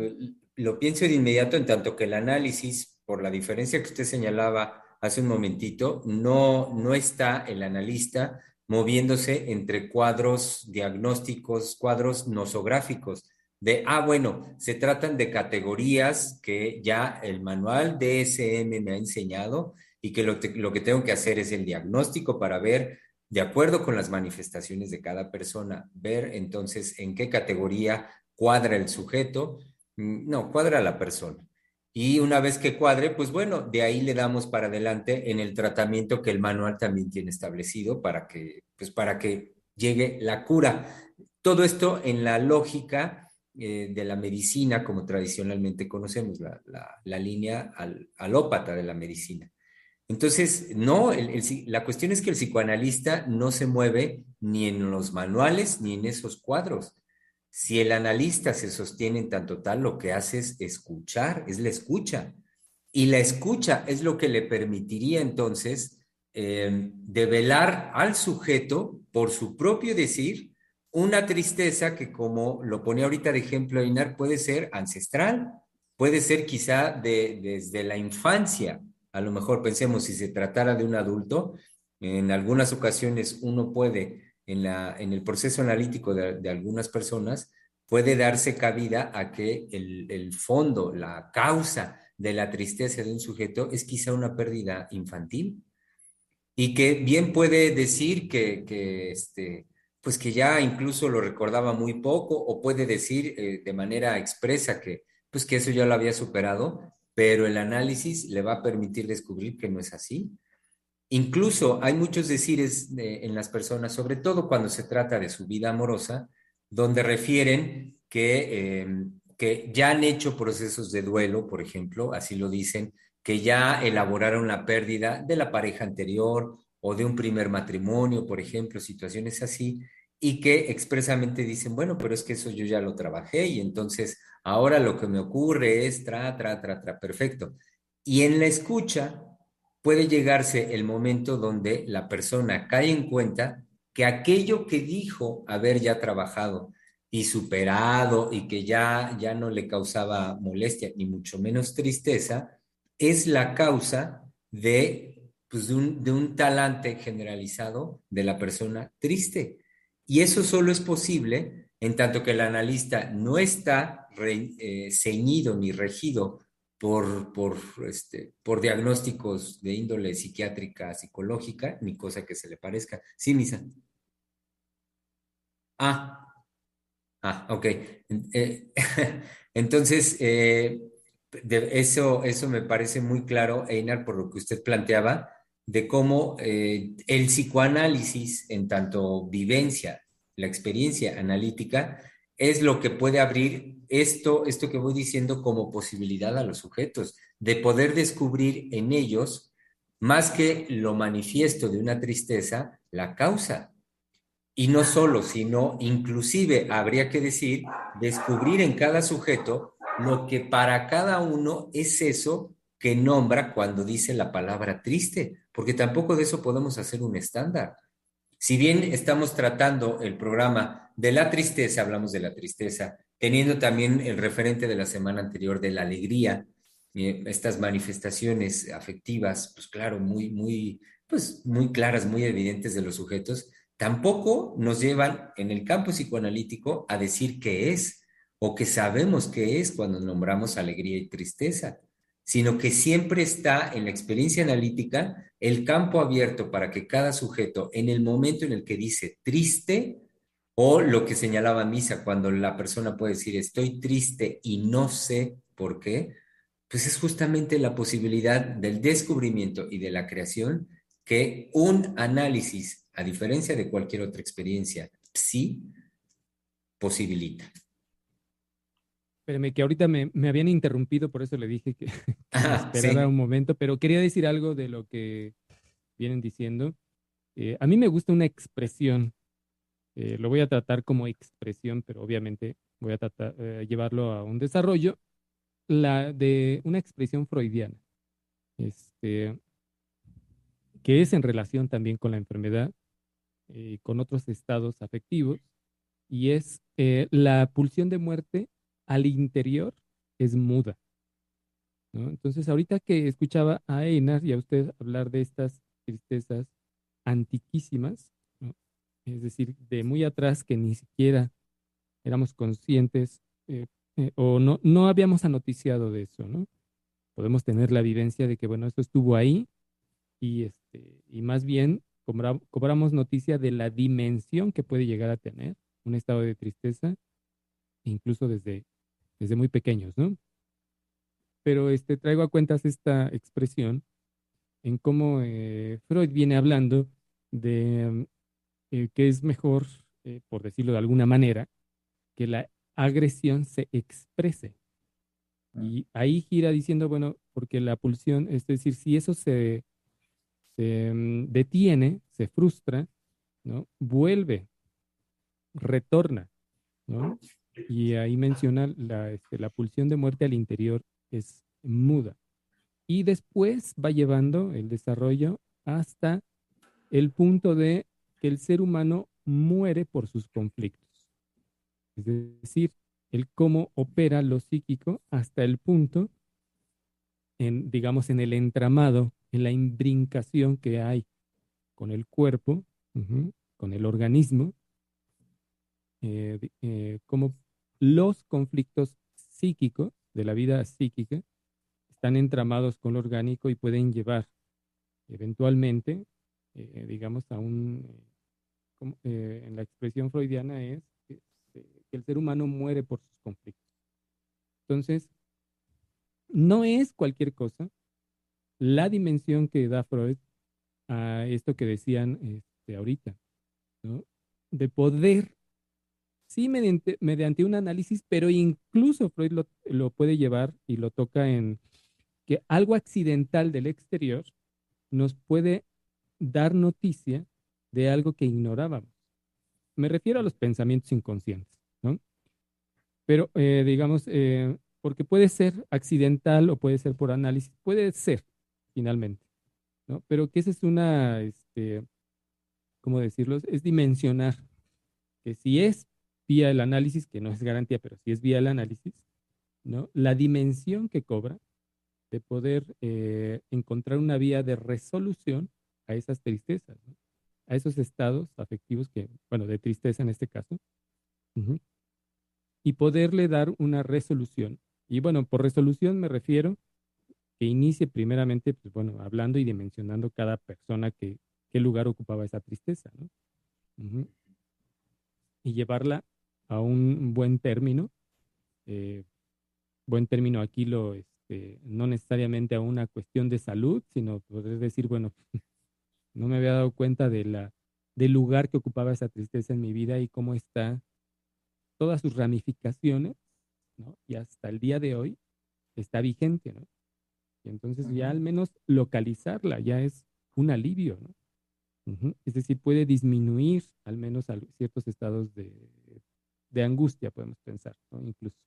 lo pienso de inmediato en tanto que el análisis, por la diferencia que usted señalaba hace un momentito, no, no está el analista moviéndose entre cuadros diagnósticos, cuadros nosográficos, de, ah, bueno, se tratan de categorías que ya el manual DSM me ha enseñado y que lo, lo que tengo que hacer es el diagnóstico para ver, de acuerdo con las manifestaciones de cada persona, ver entonces en qué categoría cuadra el sujeto, no, cuadra la persona. Y una vez que cuadre, pues bueno, de ahí le damos para adelante en el tratamiento que el manual también tiene establecido para que, pues para que llegue la cura. Todo esto en la lógica eh, de la medicina, como tradicionalmente conocemos, la, la, línea al, alópata de la medicina. Entonces, no, la cuestión es que el psicoanalista no se mueve ni en los manuales ni en esos cuadros. Si el analista se sostiene en tanto tal, lo que hace es escuchar, es la escucha. Y la escucha es lo que le permitiría entonces eh, develar al sujeto, por su propio decir, una tristeza que, como lo pone ahorita de ejemplo Inar, puede ser ancestral, puede ser quizá de, desde la infancia. A lo mejor pensemos si se tratara de un adulto, en algunas ocasiones uno puede en, el proceso analítico de, algunas personas puede darse cabida a que el, fondo, la causa de la tristeza de un sujeto es quizá una pérdida infantil. Y que bien puede decir que, este, pues que ya incluso lo recordaba muy poco o puede decir eh, de manera expresa que pues que eso ya lo había superado, pero el análisis le va a permitir descubrir que no es así Incluso hay muchos decires en las personas, sobre todo cuando se trata de su vida amorosa, donde refieren que, em, que ya han hecho procesos de duelo, por ejemplo, así lo dicen, que ya elaboraron la pérdida de la pareja anterior o de un primer matrimonio, por ejemplo, situaciones así, y que expresamente dicen, bueno, pero es que eso yo ya lo trabajé y entonces ahora lo que me ocurre es tra, tra, tra, tra, perfecto. Y en la escucha puede llegarse el momento donde la persona cae en cuenta que aquello que dijo haber ya trabajado y superado y que ya, ya no le causaba molestia ni mucho menos tristeza, es la causa de, pues de, un, de un talante generalizado de la persona triste. Y eso solo es posible en tanto que el analista no está eh, ceñido ni regido por, por, este, por diagnósticos de índole psiquiátrica, psicológica, ni cosa que se le parezca. Sí, Misa. Ah, ah, ok. Eh, entonces, eh, eso, eso me parece muy claro, Einar, por lo que usted planteaba, de cómo eh, el psicoanálisis, en tanto vivencia, la experiencia analítica, es lo que puede abrir esto, esto que voy diciendo como posibilidad a los sujetos, de poder descubrir en ellos más que lo manifiesto de una tristeza, la causa. Y no solo, sino inclusive habría que decir, descubrir en cada sujeto lo que para cada uno es eso que nombra cuando dice la palabra triste, porque tampoco de eso podemos hacer un estándar. Si bien estamos tratando el programa de la tristeza, hablamos de la tristeza, teniendo también el referente de la semana anterior de la alegría, eh, estas manifestaciones afectivas, pues claro, muy, muy, pues muy claras, muy evidentes de los sujetos, tampoco nos llevan en el campo psicoanalítico a decir qué es o que sabemos qué es cuando nombramos alegría y tristeza, sino que siempre está en la experiencia analítica el campo abierto para que cada sujeto, en el momento en el que dice triste, o lo que señalaba Misa, cuando la persona puede decir estoy triste y no sé por qué, pues es justamente la posibilidad del descubrimiento y de la creación que un análisis, a diferencia de cualquier otra experiencia, sí posibilita. Espérame, que ahorita me, habían interrumpido, por eso le dije que, ah, esperara un momento, pero quería decir algo de lo que vienen diciendo. Eh, a mí me gusta una expresión, eh, lo voy a tratar como expresión, pero obviamente voy a tratar, eh, llevarlo a un desarrollo, la de una expresión freudiana, este, que es en relación también con la enfermedad, y con otros estados afectivos, y es la pulsión de muerte al interior es muda. Entonces, ahorita que escuchaba a Einar y a usted hablar de estas tristezas antiquísimas, es decir, de muy atrás que ni siquiera éramos conscientes eh, eh, o no, no habíamos anoticiado de eso, ¿no? Podemos tener la vivencia de que, bueno, esto estuvo ahí y, este, y más bien cobramos noticia de la dimensión que puede llegar a tener un estado de tristeza, incluso desde desde muy pequeños, ¿no? Pero este, traigo a cuentas esta expresión en cómo eh, Freud viene hablando de eh, que es mejor, eh, por decirlo de alguna manera, que la agresión se exprese. Ah. Y ahí gira diciendo, bueno, porque la pulsión, es decir, si eso se, se mm, detiene, se frustra, ¿no? Vuelve, retorna, ¿no? Y ahí menciona la, este, la pulsión de muerte al interior es muda. Y después va llevando el desarrollo hasta el punto de que el ser humano muere por sus conflictos. Es decir, el cómo opera lo psíquico hasta el punto, en, digamos, en el entramado, en la imbrincación que hay con el cuerpo, con el organismo, eh, eh, cómo los conflictos psíquicos de la vida psíquica están entramados con lo orgánico y pueden llevar eventualmente, eh, digamos, a un, eh, en la expresión freudiana es este, que el ser humano muere por sus conflictos. Entonces, no es cualquier cosa la dimensión que da Freud a esto que decían este, ahorita, de poder sí mediante, mediante un análisis, pero incluso Freud lo, puede llevar y lo toca en que algo accidental del exterior nos puede dar noticia de algo que ignorábamos. Me refiero a los pensamientos inconscientes, ¿no? Pero, eh, digamos, eh, porque puede ser accidental o puede ser por análisis, puede ser, finalmente, ¿no? Pero que esa es una, este, ¿cómo decirlo? Es dimensionar que si es vía el análisis, que no es garantía, pero sí es vía el análisis, ¿no? La dimensión que cobra de poder eh, encontrar una vía de resolución a esas tristezas, a esos estados afectivos que, bueno, de tristeza en este caso, y poderle dar una resolución. Y bueno, por resolución me refiero que inicie primeramente, pues bueno, hablando y dimensionando cada persona que, qué lugar ocupaba esa tristeza, ¿no? Y llevarla a un buen término. Eh, buen término aquí lo, este, no necesariamente a una cuestión de salud, sino poder decir, bueno, no me había dado cuenta de la, del lugar que ocupaba esa tristeza en mi vida y cómo está todas sus ramificaciones, ¿no? Y hasta el día de hoy está vigente, ¿no? Y entonces ya al menos localizarla ya es un alivio, ¿no? Es decir, puede disminuir al menos ciertos estados de, de angustia, podemos pensar, ¿no? Incluso.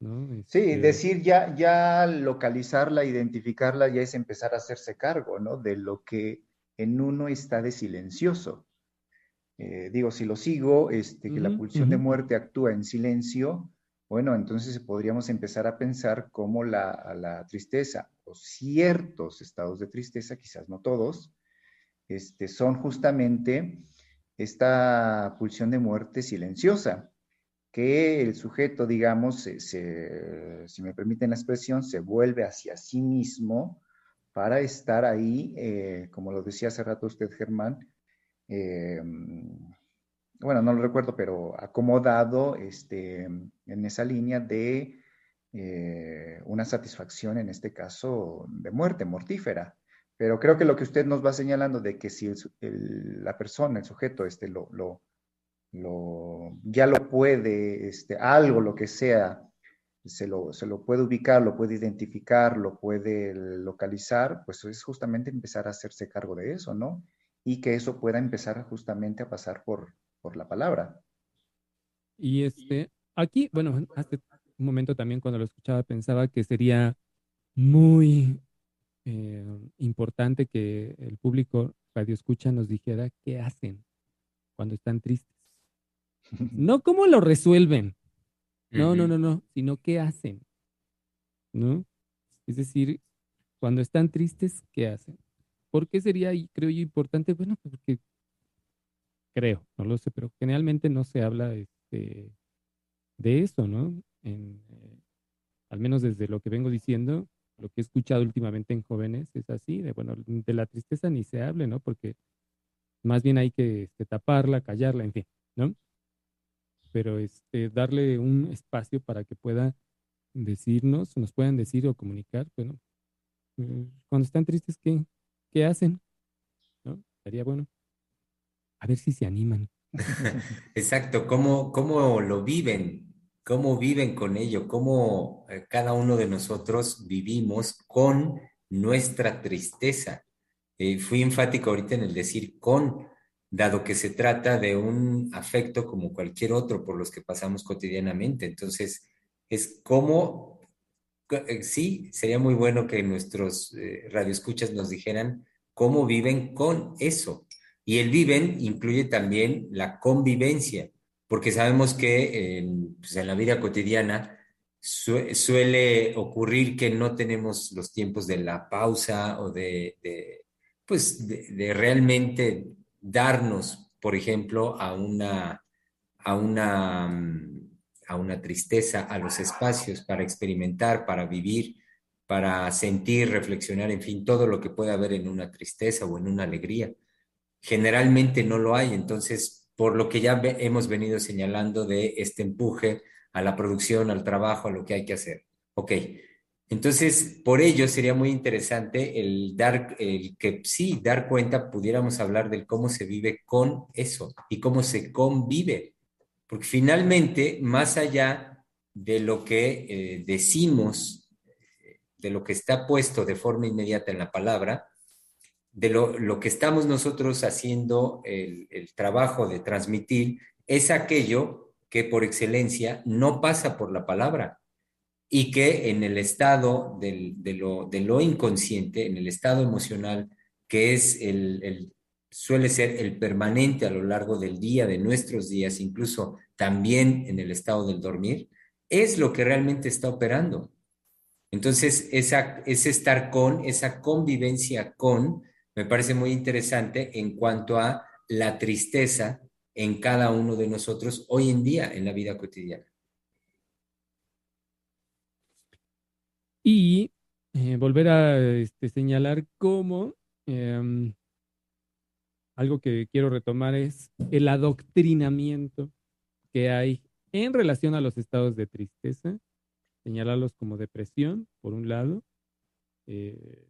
¿no? Sí, este decir ya, ya localizarla, identificarla, ya es empezar a hacerse cargo, ¿no? De lo que en uno está de silencioso. Eh, digo, si lo sigo, este, que la pulsión de muerte actúa en silencio, bueno, entonces podríamos empezar a pensar cómo la, la tristeza o ciertos estados de tristeza, quizás no todos, este, son justamente esta pulsión de muerte silenciosa, que el sujeto, digamos, si me permiten la expresión, se vuelve hacia sí mismo para estar ahí, eh, como lo decía hace rato usted, Germán, eh, bueno, no lo recuerdo, pero acomodado este, en esa línea de eh, una satisfacción, en este caso, de muerte mortífera. Pero creo que lo que usted nos va señalando de que si la persona, el sujeto, este, lo, lo, lo, ya lo puede, este, algo, lo que sea, se lo, se lo puede ubicar, lo puede identificar, lo puede localizar, pues es justamente empezar a hacerse cargo de eso, ¿no? Y que eso pueda empezar justamente a pasar por, por la palabra. Y este, aquí, bueno, hace un momento también cuando lo escuchaba pensaba que sería muy eh, importante que el público radio escucha nos dijera qué hacen cuando están tristes. No cómo lo resuelven. No, no, no, no, sino qué hacen. ¿No? Es decir, cuando están tristes, ¿qué hacen? ¿Por qué sería, creo yo, importante? Bueno, porque creo, no lo sé, pero generalmente no se habla este, de eso, ¿no? En, eh, al menos desde lo que vengo diciendo, lo que he escuchado últimamente en jóvenes es así, de bueno, de la tristeza ni se hable, ¿no? Porque más bien hay que este, taparla, callarla, en fin, ¿no? Pero este, darle un espacio para que pueda decirnos, nos puedan decir o comunicar, bueno, eh, cuando están tristes, ¿qué, qué hacen? ¿No? Sería bueno. A ver si se animan. Exacto, ¿cómo, cómo lo viven? cómo viven con ello, cómo eh, cada uno de nosotros vivimos con nuestra tristeza. Eh, fui enfático ahorita en el decir con, dado que se trata de un afecto como cualquier otro por los que pasamos cotidianamente. Entonces, es como, eh, sí, sería muy bueno que nuestros radioescuchas nos dijeran cómo viven con eso. Y el viven incluye también la convivencia porque sabemos que pues, en la vida cotidiana suele ocurrir que no tenemos los tiempos de la pausa o de, pues de, realmente darnos, por ejemplo, a una, a una, a una tristeza, a los espacios para experimentar, para vivir, para sentir, reflexionar, en fin, todo lo que puede haber en una tristeza o en una alegría. Generalmente no lo hay, entonces por lo que ya hemos venido señalando de este empuje a la producción, al trabajo, a lo que hay que hacer. Ok, entonces por ello sería muy interesante el dar, el que sí, dar cuenta, pudiéramos hablar del cómo se vive con eso y cómo se convive. Porque finalmente, más allá de lo que eh, decimos, de lo que está puesto de forma inmediata en la palabra, de lo, que estamos nosotros haciendo el, trabajo de transmitir es aquello que por excelencia no pasa por la palabra y que en el estado de, lo, inconsciente, en el estado emocional, que es el, suele ser el permanente a lo largo del día, de nuestros días, incluso también en el estado del dormir, es lo que realmente está operando. Entonces, esa, ese estar con, esa convivencia con, me parece muy interesante en cuanto a la tristeza en cada uno de nosotros hoy en día en la vida cotidiana. Y eh, volver a este, señalar cómo em, algo que quiero retomar es el adoctrinamiento que hay en relación a los estados de tristeza, señalarlos como depresión, por un lado, eh,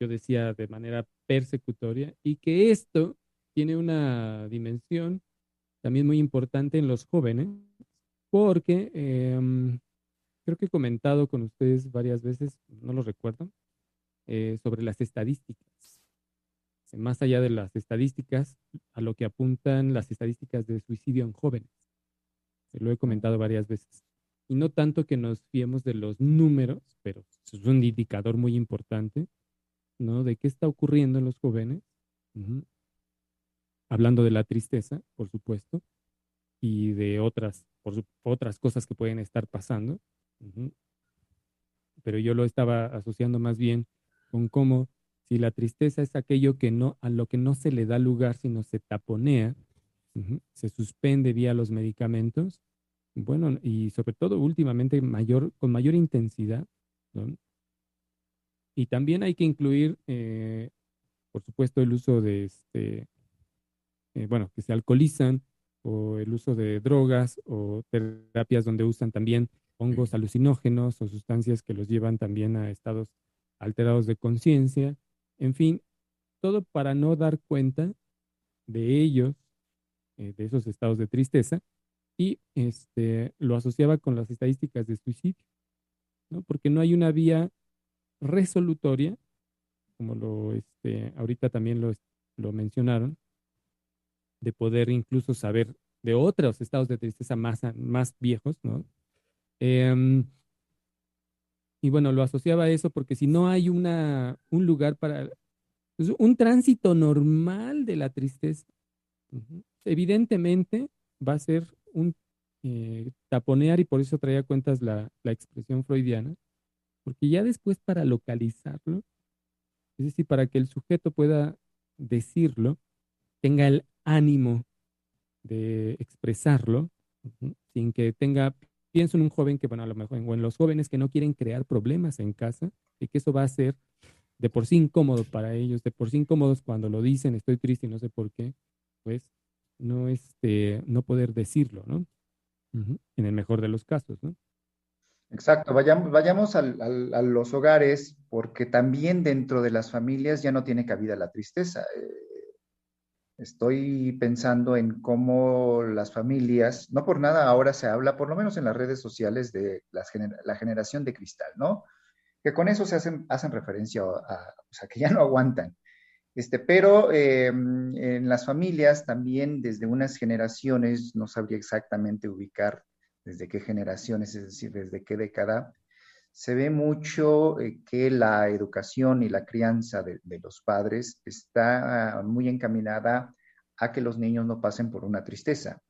yo decía de manera persecutoria, y que esto tiene una dimensión también muy importante en los jóvenes, porque em, creo que he comentado con ustedes varias veces, no lo recuerdo, eh, sobre las estadísticas. Más allá de las estadísticas, a lo que apuntan las estadísticas de suicidio en jóvenes. Lo he comentado varias veces. Y no tanto que nos fiemos de los números, pero es un indicador muy importante, ¿no? De qué está ocurriendo en los jóvenes. Hablando de la tristeza, por supuesto, y de otras, por, otras cosas que pueden estar pasando. Pero yo lo estaba asociando más bien con cómo si la tristeza es aquello que no, a lo que no se le da lugar, sino se taponea, se suspende vía los medicamentos, bueno, y sobre todo últimamente mayor, con mayor intensidad, Y también hay que incluir, eh, por supuesto, el uso de, este, eh, bueno, que se alcoholizan, o el uso de drogas, o terapias donde usan también hongos alucinógenos o sustancias que los llevan también a estados alterados de conciencia, en fin, todo para no dar cuenta de ellos, eh, de esos estados de tristeza, y este, lo asociaba con las estadísticas de suicidio, ¿no? porque no hay una vía resolutoria, como lo este, ahorita también lo, lo mencionaron, de poder incluso saber de otros estados de tristeza más, más viejos, ¿no? Em, y bueno, lo asociaba a eso porque si no hay una, un lugar para pues, un tránsito normal de la tristeza, evidentemente va a ser un eh, taponear y por eso traía cuentas la, la expresión freudiana, porque ya después para localizarlo, es decir, para que el sujeto pueda decirlo, tenga el ánimo de expresarlo, sin que tenga, pienso en un joven que, bueno, a lo mejor, o en los jóvenes que no quieren crear problemas en casa, y que eso va a ser de por sí incómodo para ellos, de por sí incómodos cuando lo dicen, estoy triste y no sé por qué, pues no, este, no poder decirlo, ¿no? En el mejor de los casos, ¿no? Exacto, vayamos, vayamos a los hogares porque también dentro de las familias ya no tiene cabida la tristeza. Eh, estoy pensando en cómo las familias, no por nada ahora se habla, por lo menos en las redes sociales, de la generación de cristal, ¿no? Que con eso se hacen, hacen referencia a, o sea, que ya no aguantan. Este, pero em, en las familias también desde unas generaciones, no sabría exactamente ubicar desde qué generaciones, es decir, desde qué década, se ve mucho eh, que la educación y la crianza de, los padres está muy encaminada a que los niños no pasen por una tristeza.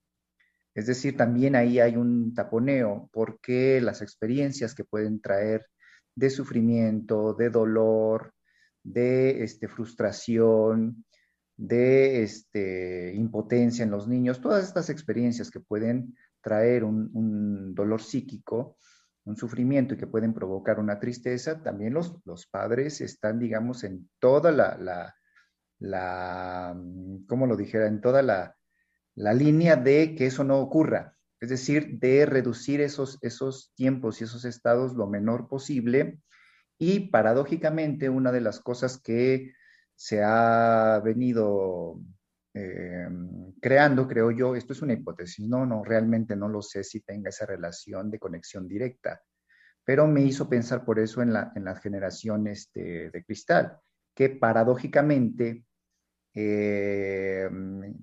Es decir, también ahí hay un taponeo porque las experiencias que pueden traer de sufrimiento, de dolor, de este, frustración, de este, impotencia en los niños, todas estas experiencias que pueden traer un, dolor psíquico, un sufrimiento y que pueden provocar una tristeza, también los, los padres están, digamos, en toda la, la, la ¿cómo lo dijera? En toda la, la línea de que eso no ocurra, es decir, de reducir esos, esos tiempos y esos estados lo menor posible y paradójicamente, una de las cosas que se ha venido eh, creando, creo yo, esto es una hipótesis, no, no, realmente no lo sé si tenga esa relación de conexión directa, pero me hizo pensar por eso en la, en este, de cristal, que paradójicamente eh,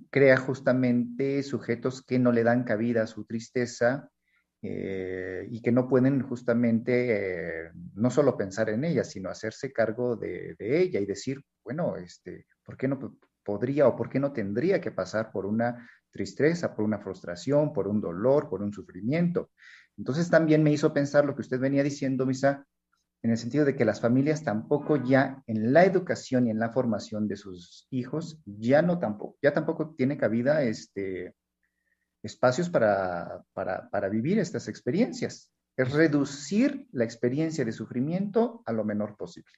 crea justamente sujetos que no le dan cabida a su tristeza eh, y que no pueden justamente eh, no solo pensar en ella, sino hacerse cargo de, ella y decir, bueno, este, ¿por qué no podría o por qué no tendría que pasar por una tristeza, por una frustración, por un dolor, por un sufrimiento? Entonces también me hizo pensar lo que usted venía diciendo, Misa, en el sentido de que las familias tampoco ya en la educación y en la formación de sus hijos ya no tampoco, ya tampoco tiene cabida este, espacios para, para, vivir estas experiencias. Es reducir la experiencia de sufrimiento a lo menor posible.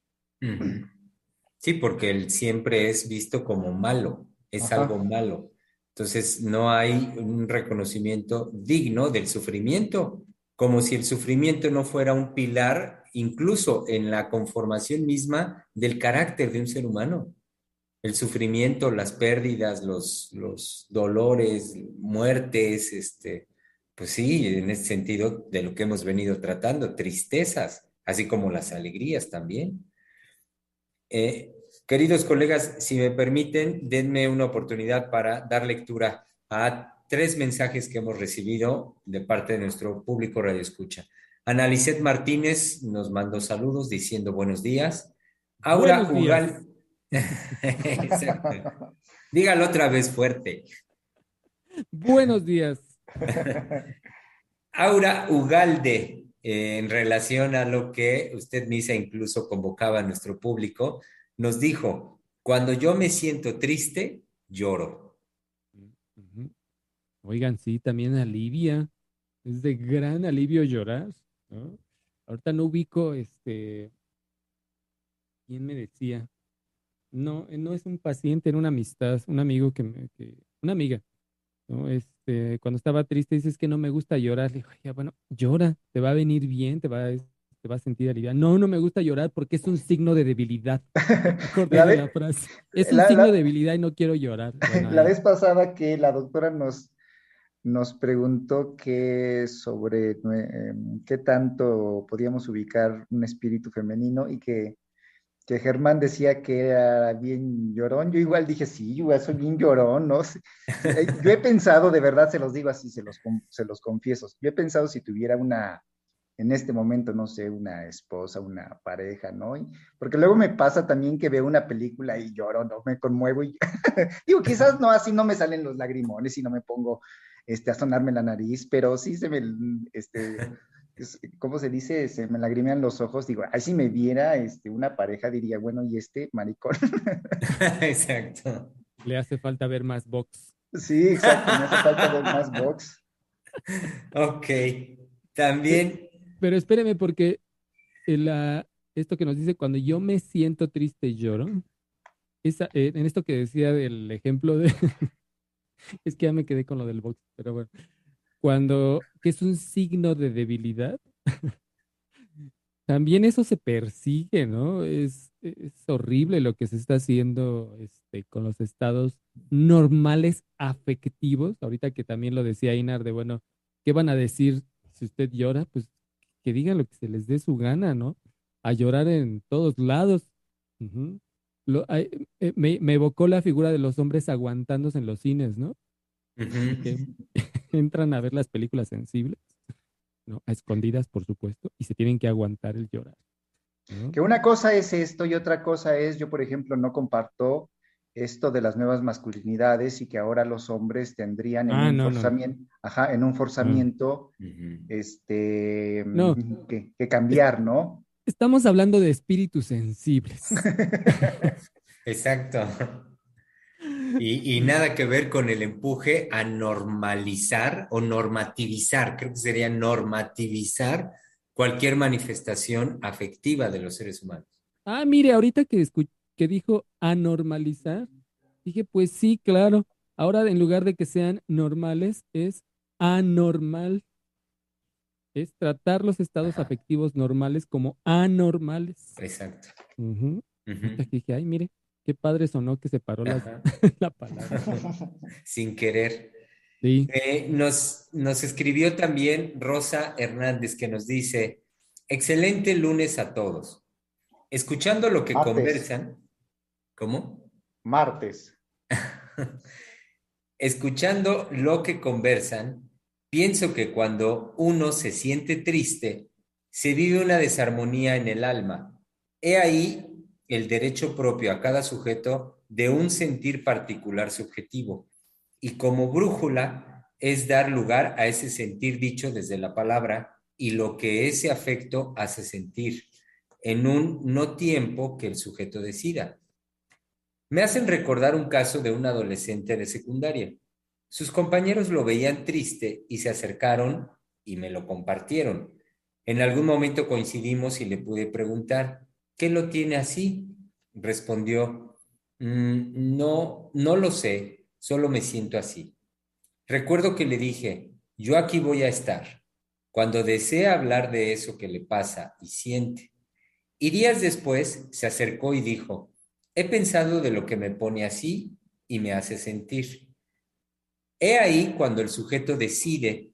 Sí, porque él siempre es visto como malo, es algo malo. Entonces, no hay un reconocimiento digno del sufrimiento, como si el sufrimiento no fuera un pilar incluso en la conformación misma del carácter de un ser humano el sufrimiento, las pérdidas, los, los dolores, muertes, este, pues sí, en ese sentido de lo que hemos venido tratando, tristezas, así como las alegrías también. Eh, queridos colegas, si me permiten, denme una oportunidad para dar lectura a tres mensajes que hemos recibido de parte de nuestro público Radio Escucha. Analicet Martínez nos mandó saludos diciendo buenos días. Aura Ugal. Dígalo otra vez fuerte. Buenos días. Aura Ugalde, en relación a lo que usted, Misa, incluso convocaba a nuestro público, nos dijo, cuando yo me siento triste, lloro. Oigan, sí, también alivia. Es de gran alivio llorar. Ahorita no ubico, este, ¿quién me decía? No, eh, no es un paciente, era una amistad, un amigo que, me, que una amiga, ¿no? Este, cuando estaba triste dices que no me gusta llorar, le digo, ya, bueno, llora, te va a venir bien, te va, te va a sentir aliviado. No, no me gusta llorar porque es un signo de debilidad. la, la frase. Es un signo de debilidad y no quiero llorar. la vez pasada que la doctora nos nos preguntó que sobre em, qué tanto podíamos ubicar un espíritu femenino y que, que, Germán decía que era bien llorón. Yo igual dije, sí, yo soy bien llorón, ¿no? Eh, yo he pensado, de verdad se los digo así, se los, se los confieso, yo he pensado si tuviera una, en este momento, no sé, una esposa, una pareja, ¿no? porque luego me pasa también que veo una película y lloro, ¿no? Me conmuevo y digo, quizás no, así no me salen los lagrimones y no me pongo este, a sonarme la nariz, pero sí se me, este, ¿cómo se dice? Se me lagrimean los ojos. Digo, ay, si me viera este, una pareja, diría, bueno, ¿y este maricón? exacto. Le hace falta ver más box. Sí, exacto, me hace falta ver más box. Ok, también. Pero espéreme, porque la, esto que nos dice, cuando yo me siento triste, lloro. Esa, eh, en esto que decía del ejemplo de, es que ya me quedé con lo del box, pero bueno. Cuando, que es un signo de debilidad, también eso se persigue, ¿no? Es, es, horrible lo que se está haciendo este, con los estados normales afectivos. Ahorita que también lo decía Inar, de bueno, ¿qué van a decir si usted llora? Pues que digan lo que se les dé su gana, ¿no? A llorar en todos lados. Eh, me, evocó la figura de los hombres aguantándose en los cines, ¿no? entran a ver las películas sensibles, ¿no? A escondidas, por supuesto, y se tienen que aguantar el llorar. Que una cosa es esto y otra cosa es, yo por ejemplo no comparto esto de las nuevas masculinidades y que ahora los hombres tendrían en, ah, un, forzamiento, Ajá, en un forzamiento este, que, que, cambiar, ¿no? Estamos hablando de espíritus sensibles. Exacto. Y, nada que ver con el empuje a normalizar o normativizar, creo que sería normativizar cualquier manifestación afectiva de los seres humanos. Ah, mire, ahorita que, que dijo anormalizar, dije, pues sí, claro. Ahora en lugar de que sean normales, es anormal es tratar los estados afectivos normales como anormales. Exacto. dije, ay, mire, qué padre sonó que se paró la, palabra. Sin querer. Sí. Eh, nos, nos escribió también Rosa Hernández que nos dice, excelente lunes a todos. Escuchando lo que conversan, ¿cómo? Martes. Escuchando lo que conversan, Pienso que cuando uno se siente triste, se vive una desarmonía en el alma. He ahí el derecho propio a cada sujeto de un sentir particular subjetivo. Y como brújula es dar lugar a ese sentir dicho desde la palabra y lo que ese afecto hace sentir, en un no tiempo que el sujeto decida. Me hacen recordar un caso de un adolescente de secundaria. Sus compañeros lo veían triste y se acercaron y me lo compartieron. En algún momento coincidimos y le pude preguntar, ¿qué lo tiene así? Respondió, mm, no, no lo sé, solo me siento así. Recuerdo que le dije, yo aquí voy a estar, cuando desee hablar de eso que le pasa y siente. Y días después se acercó y dijo, he pensado de lo que me pone así y me hace sentir. He ahí cuando el sujeto decide,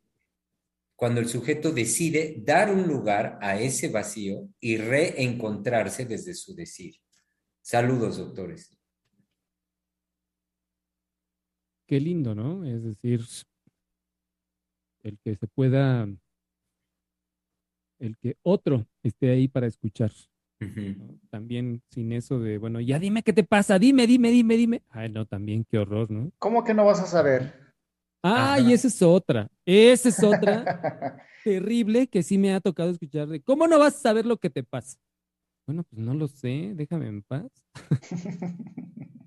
cuando el sujeto decide dar un lugar a ese vacío y reencontrarse desde su decir. Saludos, doctores. Qué lindo, ¿no? Es decir, el que se pueda, el que otro esté ahí para escuchar. También sin eso de, bueno, ya dime qué te pasa, dime, dime, dime, dime. Ay, no, también qué horror, ¿no? ¿Cómo que no vas a saber? Ay, esa es otra, esa es otra terrible que sí me ha tocado escuchar de, ¿cómo no vas a saber lo que te pasa? Bueno, pues no lo sé, déjame en paz.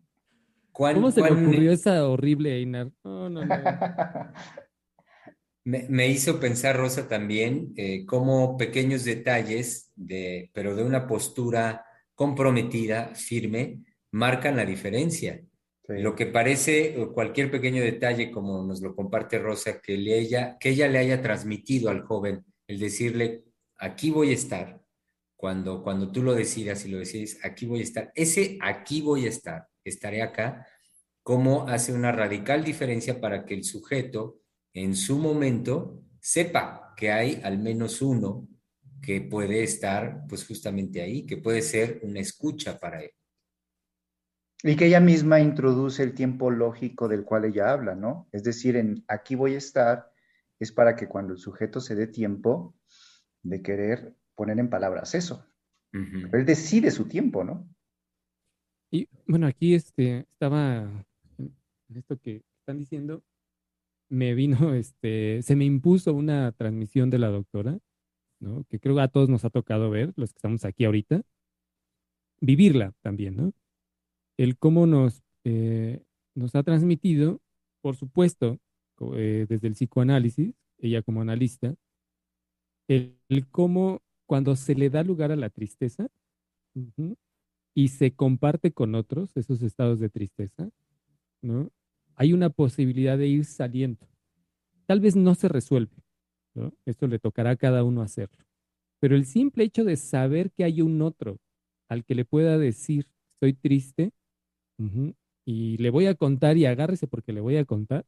¿Cómo se le ocurrió esa horrible Einar? No, no, no. Me, hizo pensar, Rosa, también eh, cómo pequeños detalles, de, pero de una postura comprometida, firme, marcan la diferencia. Lo que parece cualquier pequeño detalle, como nos lo comparte Rosa, que, le ella, que ella le haya transmitido al joven, el decirle, aquí voy a estar, cuando, cuando tú lo decidas y lo decides, aquí voy a estar, ese aquí voy a estar, estaré acá, cómo hace una radical diferencia para que el sujeto en su momento sepa que hay al menos uno que puede estar pues justamente ahí, que puede ser una escucha para él. Y que ella misma introduce el tiempo lógico del cual ella habla, ¿no? Es decir, en aquí voy a estar es para que cuando el sujeto se dé tiempo de querer poner en palabras eso. Él decide su tiempo, ¿no? Y bueno, aquí este, estaba en esto que están diciendo, me vino, este, se me impuso una transmisión de la doctora, ¿no? Que creo que a todos nos ha tocado ver, los que estamos aquí ahorita, vivirla también, ¿no? El cómo nos, eh, nos ha transmitido, por supuesto, eh, desde el psicoanálisis, ella como analista, el, cómo cuando se le da lugar a la tristeza y se comparte con otros esos estados de tristeza, ¿no? hay una posibilidad de ir saliendo. Tal vez no se resuelve. Esto le tocará a cada uno hacerlo. Pero el simple hecho de saber que hay un otro al que le pueda decir, estoy triste, y le voy a contar y agárrese porque le voy a contar,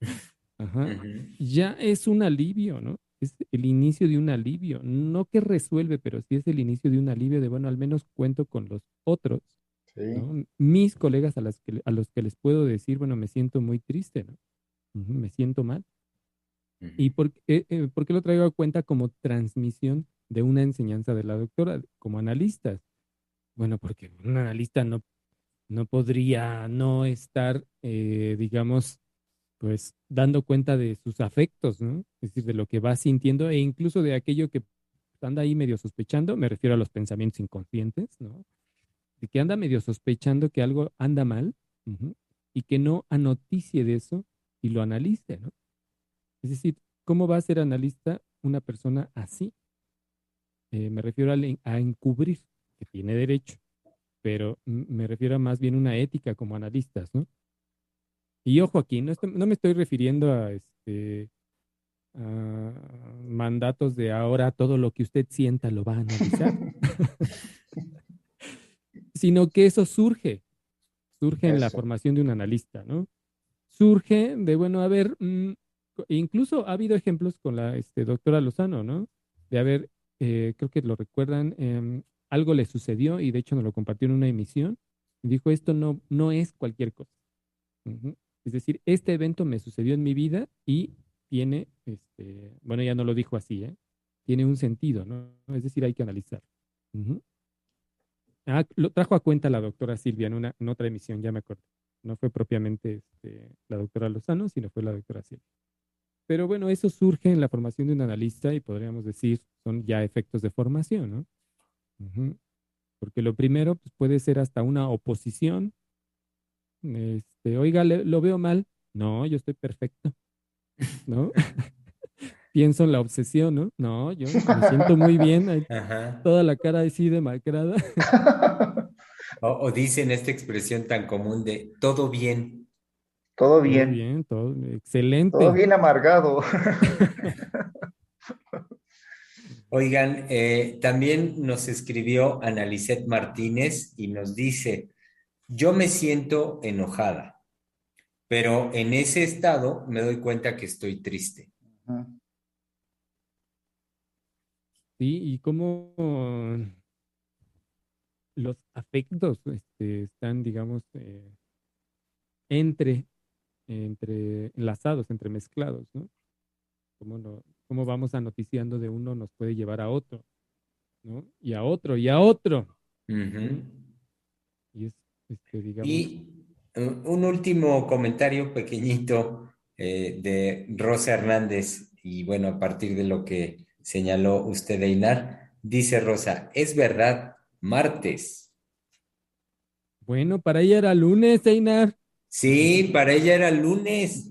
ya es un alivio, ¿no? Es el inicio de un alivio, no que resuelve, pero sí es el inicio de un alivio de, bueno, al menos cuento con los otros mis colegas a, las que, a los que les puedo decir, bueno, me siento muy triste, ¿no? me siento mal. ¿Y por, eh, eh, por, qué lo traigo a cuenta como transmisión de una enseñanza de la doctora, como analistas? Bueno, porque un analista no, no podría no estar, eh, digamos, pues dando cuenta de sus afectos, ¿no? Es decir, de lo que va sintiendo e incluso de aquello que anda ahí medio sospechando, me refiero a los pensamientos inconscientes, ¿no? de que anda medio sospechando que algo anda mal y que no anoticie de eso y lo analice, ¿no? Es decir, ¿cómo va a ser analista una persona así? Eh, me refiero a, encubrir, que tiene derecho, pero me refiero a más bien una ética como analistas, ¿no? Y ojo aquí, no, no me estoy refiriendo a este a mandatos de ahora todo lo que usted sienta lo va a analizar. sino que eso surge, surge en la formación de un analista, ¿no? Surge de, bueno, a ver, mm, incluso ha habido ejemplos con la este, doctora Lozano, ¿no? De haber, eh, creo que lo recuerdan, em, algo le sucedió y de hecho nos lo compartió en una emisión y dijo, esto no, no es cualquier cosa. Es decir, este evento me sucedió en mi vida y tiene, este, bueno, ya no lo dijo así, ¿eh? Tiene un sentido, ¿no? Es decir, hay que analizar. Ah, lo trajo a cuenta la doctora Silvia en, una, en otra emisión, ya me acuerdo. No fue propiamente este, la doctora Lozano, sino fue la doctora Silvia. Pero bueno, eso surge en la formación de un analista y podríamos decir son ya efectos de formación, ¿no? Porque lo primero pues, puede ser hasta una oposición. Este, oiga, lo veo mal. No, yo estoy perfecto. ¿No? pienso en la obsesión, ¿no? No, yo me siento muy bien, toda la cara así demacrada. o, dicen esta expresión tan común de todo bien. Todo bien. Todo bien, todo excelente. Todo bien amargado. Oigan, eh, también nos escribió Analicet Martínez y nos dice, yo me siento enojada, pero en ese estado me doy cuenta que estoy triste. Sí, y cómo, los afectos este, están, digamos, eh, entre, entre enlazados, entremezclados, ¿no? Cómo, no, cómo vamos anoticiando de uno nos puede llevar a otro, ¿no? Y a otro, y a otro. Y es, este, digamos... Y un último comentario pequeñito eh, de Rosa Hernández, y bueno, a partir de lo que señaló usted, Einar, dice Rosa, es verdad, martes. Bueno, para ella era lunes, Einar. Sí, para ella era lunes.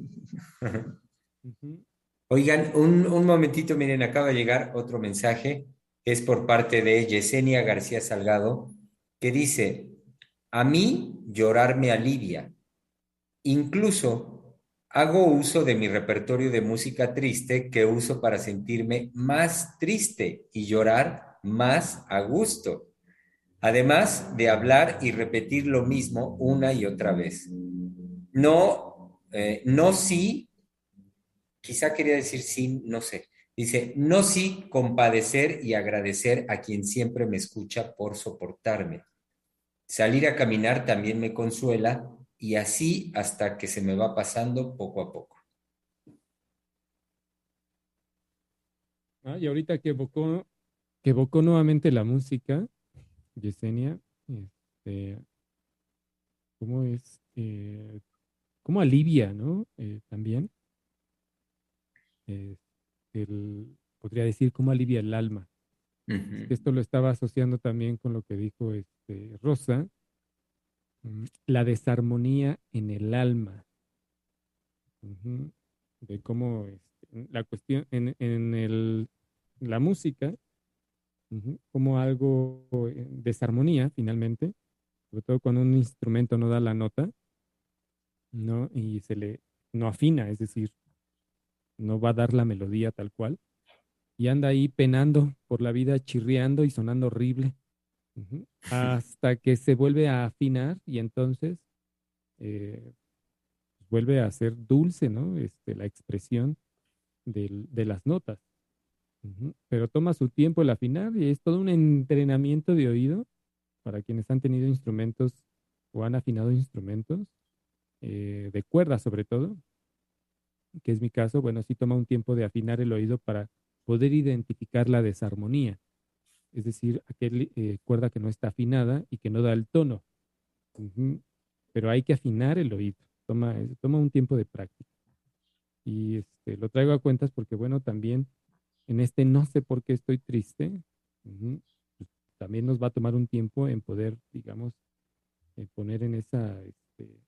Oigan, un, un, momentito, miren, acaba de llegar otro mensaje, es por parte de Yesenia García Salgado, que dice, a mí llorar me alivia. Incluso hago uso de mi repertorio de música triste que uso para sentirme más triste y llorar más a gusto. Además de hablar y repetir lo mismo una y otra vez. No, eh, no sí, quizá quería decir sí, no sé. Dice, no sí compadecer y agradecer a quien siempre me escucha por soportarme. Salir a caminar también me consuela y así hasta que se me va pasando poco a poco. Ah, y ahorita que evocó, que evocó nuevamente la música, Yesenia, este, ¿cómo es? Eh, ¿Cómo alivia, no? Eh, también. Eh, el, podría decir, ¿cómo alivia el alma? Esto lo estaba asociando también con lo que dijo este, Rosa, mm, la desarmonía en el alma. De cómo este, la cuestión en, en el, la música, como algo eh, desarmonía finalmente, sobre todo cuando un instrumento no da la nota, ¿no? Y se le no afina, es decir, no va a dar la melodía tal cual y anda ahí penando por la vida, chirriando y sonando horrible, hasta que se vuelve a afinar y entonces eh, vuelve a ser dulce, ¿no? Este, la expresión de las notas. Pero toma su tiempo el afinar y es todo un entrenamiento de oído para quienes han tenido instrumentos o han afinado instrumentos, eh, de cuerda sobre todo, que es mi caso, bueno, sí toma un tiempo de afinar el oído para poder identificar la desarmonía, es decir, aquella eh, cuerda que no está afinada y que no da el tono. Pero hay que afinar el oído, toma, toma un tiempo de práctica. Y este, lo traigo a cuentas porque, bueno, también en este no sé por qué estoy triste, pues, también nos va a tomar un tiempo en poder, digamos, eh, poner en esa, este,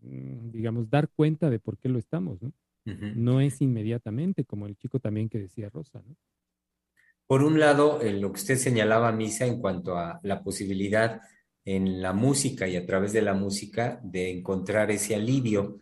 digamos, dar cuenta de por qué lo estamos, ¿no? No es inmediatamente, como el chico también que decía Rosa, ¿no? Por un lado, lo que usted señalaba, Misa, en cuanto a la posibilidad en la música y a través de la música de encontrar ese alivio.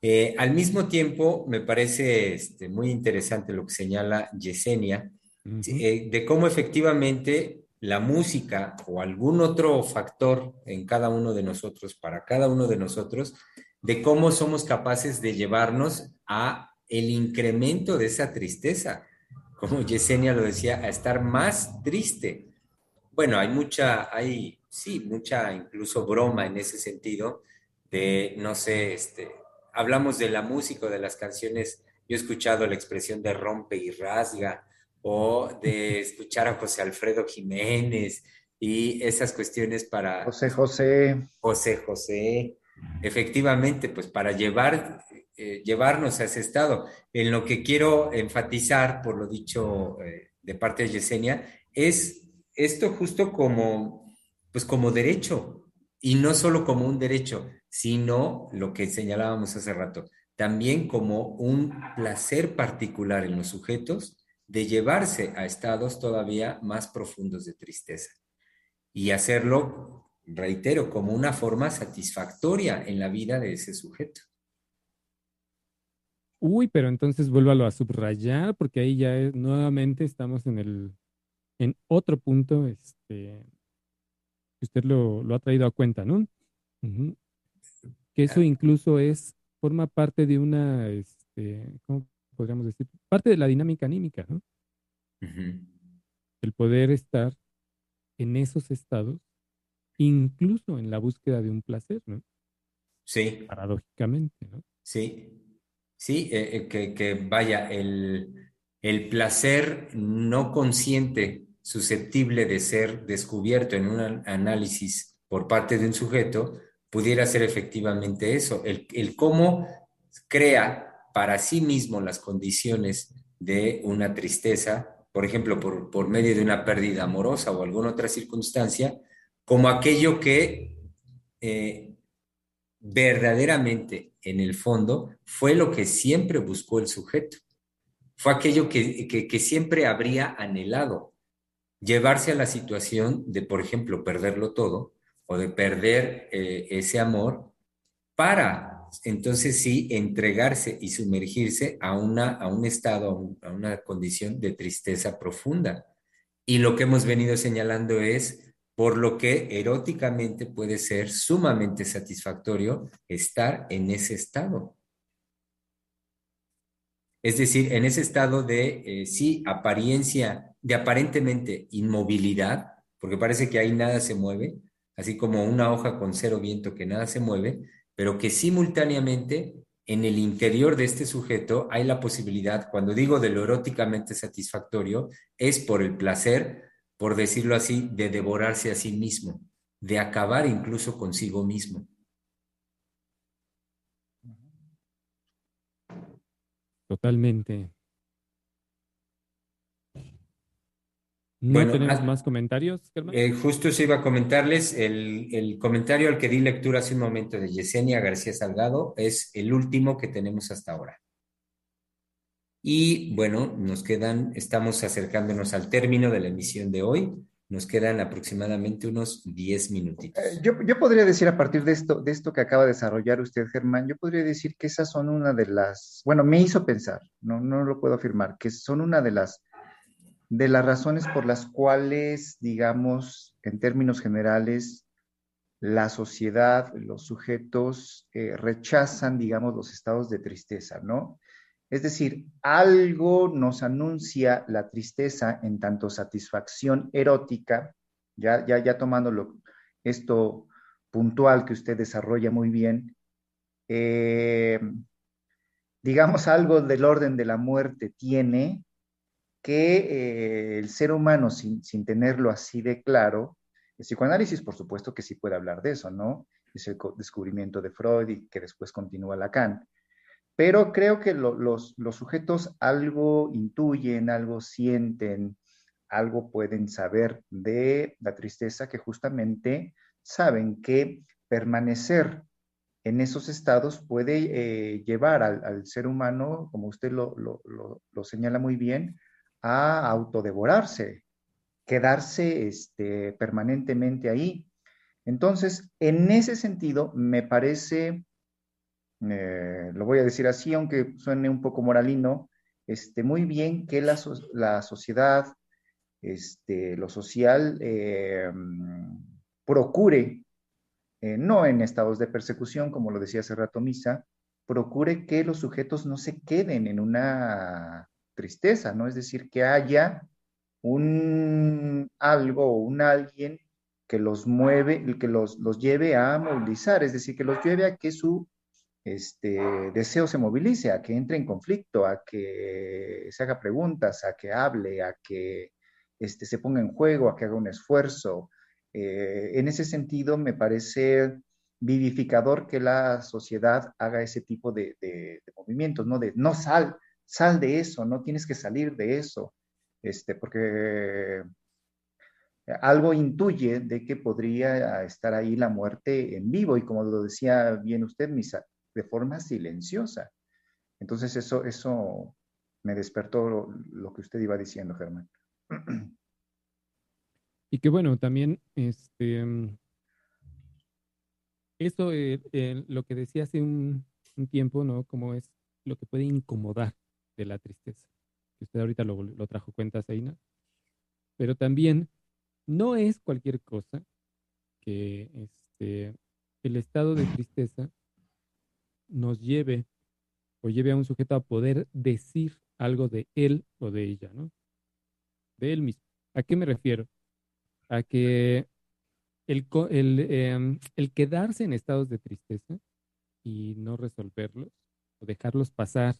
Eh, al mismo tiempo, me parece este, muy interesante lo que señala Yesenia, eh, de cómo efectivamente la música o algún otro factor en cada uno de nosotros, para cada uno de nosotros, de cómo somos capaces de llevarnos a el incremento de esa tristeza, como Yesenia lo decía, a estar más triste. Bueno, hay mucha, hay, sí, mucha incluso broma en ese sentido, de, no sé, este, hablamos de la música, de las canciones, yo he escuchado la expresión de rompe y rasga, o de escuchar a José Alfredo Jiménez y esas cuestiones para... José José. José José, efectivamente, pues para llevar, eh, llevarnos a ese estado. En lo que quiero enfatizar, por lo dicho eh, de parte de Yesenia, es esto justo como, pues como derecho, y no solo como un derecho, sino lo que señalábamos hace rato, también como un placer particular en los sujetos de llevarse a estados todavía más profundos de tristeza y hacerlo reitero, como una forma satisfactoria en la vida de ese sujeto. Uy, pero entonces vuélvalo a subrayar, porque ahí ya nuevamente estamos en el, en otro punto, este, que usted lo, ha traído a cuenta, ¿no? Que eso incluso es, forma parte de una, este, ¿cómo podríamos decir? Parte de la dinámica anímica, ¿no? El poder estar en esos estados, incluso en la búsqueda de un placer, ¿no? Sí. Paradójicamente, ¿no? Sí. Sí, eh, eh, que, que, vaya, el, el placer no consciente, susceptible de ser descubierto en un análisis por parte de un sujeto, pudiera ser efectivamente eso, el, el cómo crea para sí mismo las condiciones de una tristeza, por ejemplo, por, por medio de una pérdida amorosa o alguna otra circunstancia, como aquello que eh, verdaderamente en el fondo fue lo que siempre buscó el sujeto. Fue aquello que, que, siempre habría anhelado, llevarse a la situación de, por ejemplo, perderlo todo o de perder eh, ese amor para entonces sí entregarse y sumergirse a, una, a un estado, a, una condición de tristeza profunda. Y lo que hemos venido señalando es por lo que eróticamente puede ser sumamente satisfactorio estar en ese estado. Es decir, en ese estado de, eh, sí, apariencia, de aparentemente inmovilidad, porque parece que ahí nada se mueve, así como una hoja con cero viento que nada se mueve, pero que simultáneamente en el interior de este sujeto hay la posibilidad, cuando digo de lo eróticamente satisfactorio, es por el placer, por decirlo así, de devorarse a sí mismo, de acabar incluso consigo mismo. Totalmente. ¿No tenemos ah, más comentarios, eh, justo se iba a comentarles, el, el, comentario al que di lectura hace un momento de Yesenia García Salgado es el último que tenemos hasta ahora. Y bueno, nos quedan, estamos acercándonos al término de la emisión de hoy. Nos quedan aproximadamente unos 10 minutitos. Eh, yo, yo, podría decir a partir de esto, de esto que acaba de desarrollar usted, Germán, yo podría decir que esas son una de las, bueno, me hizo pensar, no, no lo puedo afirmar, que son una de las de las razones por las cuales, digamos, en términos generales, la sociedad, los sujetos eh, rechazan, digamos, los estados de tristeza, ¿no? Es decir, algo nos anuncia la tristeza en tanto satisfacción erótica, ya, ya, ya tomándolo esto puntual que usted desarrolla muy bien, eh, digamos, algo del orden de la muerte tiene, que eh, el ser humano, sin, sin, tenerlo así de claro, el psicoanálisis, por supuesto que sí puede hablar de eso, ¿no? Es el descubrimiento de Freud y que después continúa Lacan. Pero creo que lo, los, los sujetos algo intuyen, algo sienten, algo pueden saber de la tristeza que justamente saben que permanecer en esos estados puede eh, llevar al, al, ser humano, como usted lo, lo, lo, señala muy bien, a autodevorarse, quedarse este, permanentemente ahí. Entonces, en ese sentido, me parece, eh, lo voy a decir así, aunque suene un poco moralino, este, muy bien que la, la sociedad, este, lo social, eh, procure, eh, no en estados de persecución, como lo decía hace rato Misa, procure que los sujetos no se queden en una tristeza, ¿no? Es decir, que haya un algo o un alguien que los mueve, que los, los lleve a movilizar, es decir, que los lleve a que su este, deseo se movilice, a que entre en conflicto, a que se haga preguntas, a que hable, a que este, se ponga en juego, a que haga un esfuerzo. Eh, en ese sentido, me parece vivificador que la sociedad haga ese tipo de, de, de movimientos, ¿no? De no sal, sal de eso, no tienes que salir de eso, este, porque algo intuye de que podría estar ahí la muerte en vivo y como lo decía bien usted, Misa, de forma silenciosa. Entonces eso, eso me despertó lo, que usted iba diciendo, Germán. Y que bueno, también este, eso, eh, eh, lo que decía hace un, tiempo, ¿no? Como es lo que puede incomodar de la tristeza. Que usted ahorita lo, lo trajo cuenta, Seina. Pero también no es cualquier cosa que este, el estado de tristeza nos lleve o lleve a un sujeto a poder decir algo de él o de ella, ¿no? De él mismo. ¿A qué me refiero? a que el, em, el, quedarse en estados de tristeza y no resolverlos o dejarlos pasar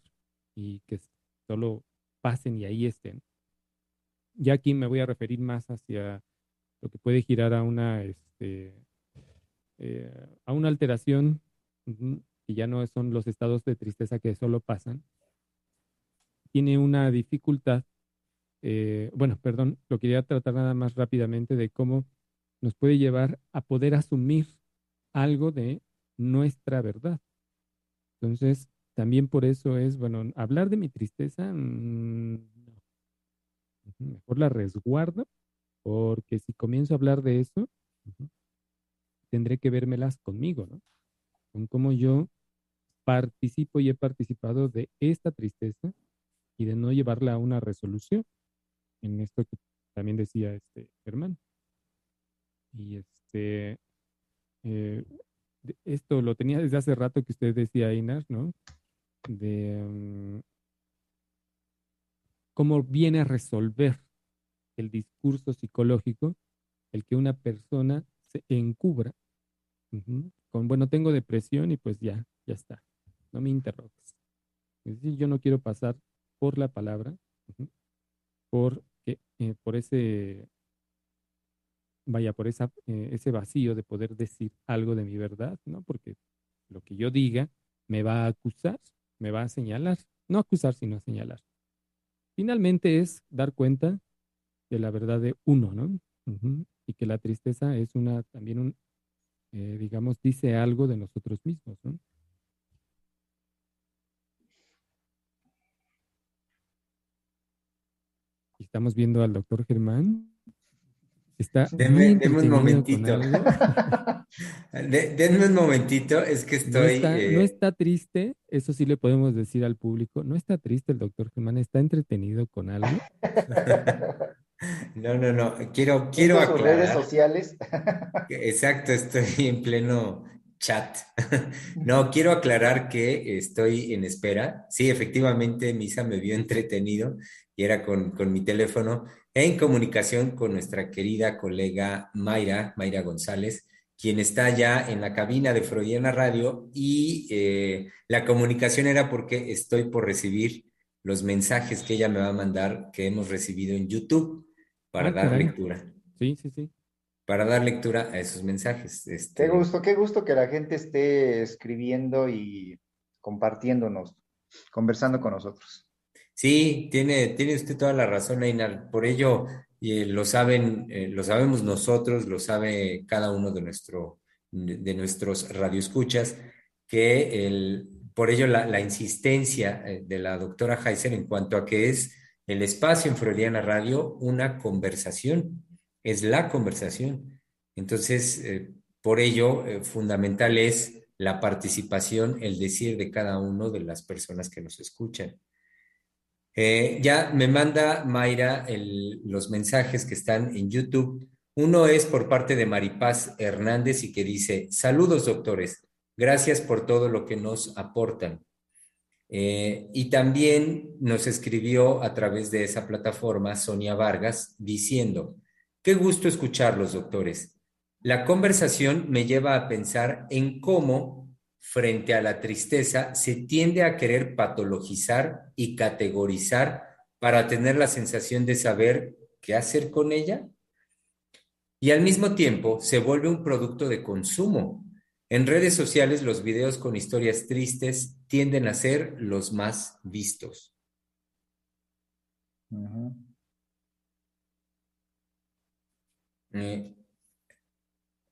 y que solo pasen y ahí estén. Ya aquí me voy a referir más hacia lo que puede girar a una, este, eh, a una alteración que ya no son los estados de tristeza que solo pasan. Tiene una dificultad, eh, bueno, perdón, lo quería tratar nada más rápidamente de cómo nos puede llevar a poder asumir algo de nuestra verdad. Entonces, también por eso es, bueno, hablar de mi tristeza, mm, mejor la resguardo, porque si comienzo a hablar de eso, tendré que vérmelas conmigo, ¿no? Con cómo yo participo y he participado de esta tristeza y de no llevarla a una resolución. En esto que también decía este Germán. Y este, eh, esto lo tenía desde hace rato que usted decía, Inar, ¿no? De mm, cómo viene a resolver el discurso psicológico el que una persona se encubra con, bueno, tengo depresión y pues ya, ya está, no me interrogues. Es decir, yo no quiero pasar por la palabra, por, eh, por ese vaya, por esa, eh, ese vacío de poder decir algo de mi verdad, ¿no? Porque lo que yo diga me va a acusar, me va a señalar, no acusar, sino señalar. Finalmente es dar cuenta de la verdad de uno, ¿no? Y que la tristeza es una, también un, eh, digamos, dice algo de nosotros mismos, ¿no? Estamos viendo al doctor Germán. Está denme, un momentito. denme un momentito, es que estoy. No eh, está, triste, eso sí le podemos decir al público. No está triste el doctor Germán, está entretenido con algo. No, no, no. Quiero, quiero aclarar. redes sociales. Exacto, estoy en pleno chat. No, quiero aclarar que estoy en espera. Sí, efectivamente, Misa me vio entretenido y era con, con mi teléfono en comunicación con nuestra querida colega Mayra, Mayra González, quien está ya en la cabina de Freudiana Radio y eh, la comunicación era porque estoy por recibir los mensajes que ella me va a mandar que hemos recibido en YouTube para ah, dar lectura. Sí, sí, sí. Para dar lectura a esos mensajes. Este... Qué gusto, qué gusto que la gente esté escribiendo y compartiéndonos, conversando con nosotros. Sí, tiene, tiene usted toda la razón, Einar. Por ello, eh, lo saben, eh, lo sabemos nosotros, lo sabe cada uno de, nuestro, de nuestros radioescuchas, que el, por ello la, la insistencia eh, de la doctora Heiser en cuanto a que es el espacio en Freudiana Radio una conversación, es la conversación. Entonces, por ello, fundamental es la participación, el decir de cada uno de las personas que nos escuchan. Eh, ya me manda Mayra los mensajes que están en YouTube. Uno es por parte de Maripaz Hernández y que dice, saludos doctores, gracias por todo lo que nos aportan. Eh, y también nos escribió a través de esa plataforma Sonia Vargas diciendo, qué gusto escucharlos doctores. La conversación me lleva a pensar en cómo frente a la tristeza se tiende a querer patologizar y categorizar para tener la sensación de saber qué hacer con ella. Y al mismo tiempo se vuelve un producto de consumo. En redes sociales los videos con historias tristes tienden a ser los más vistos.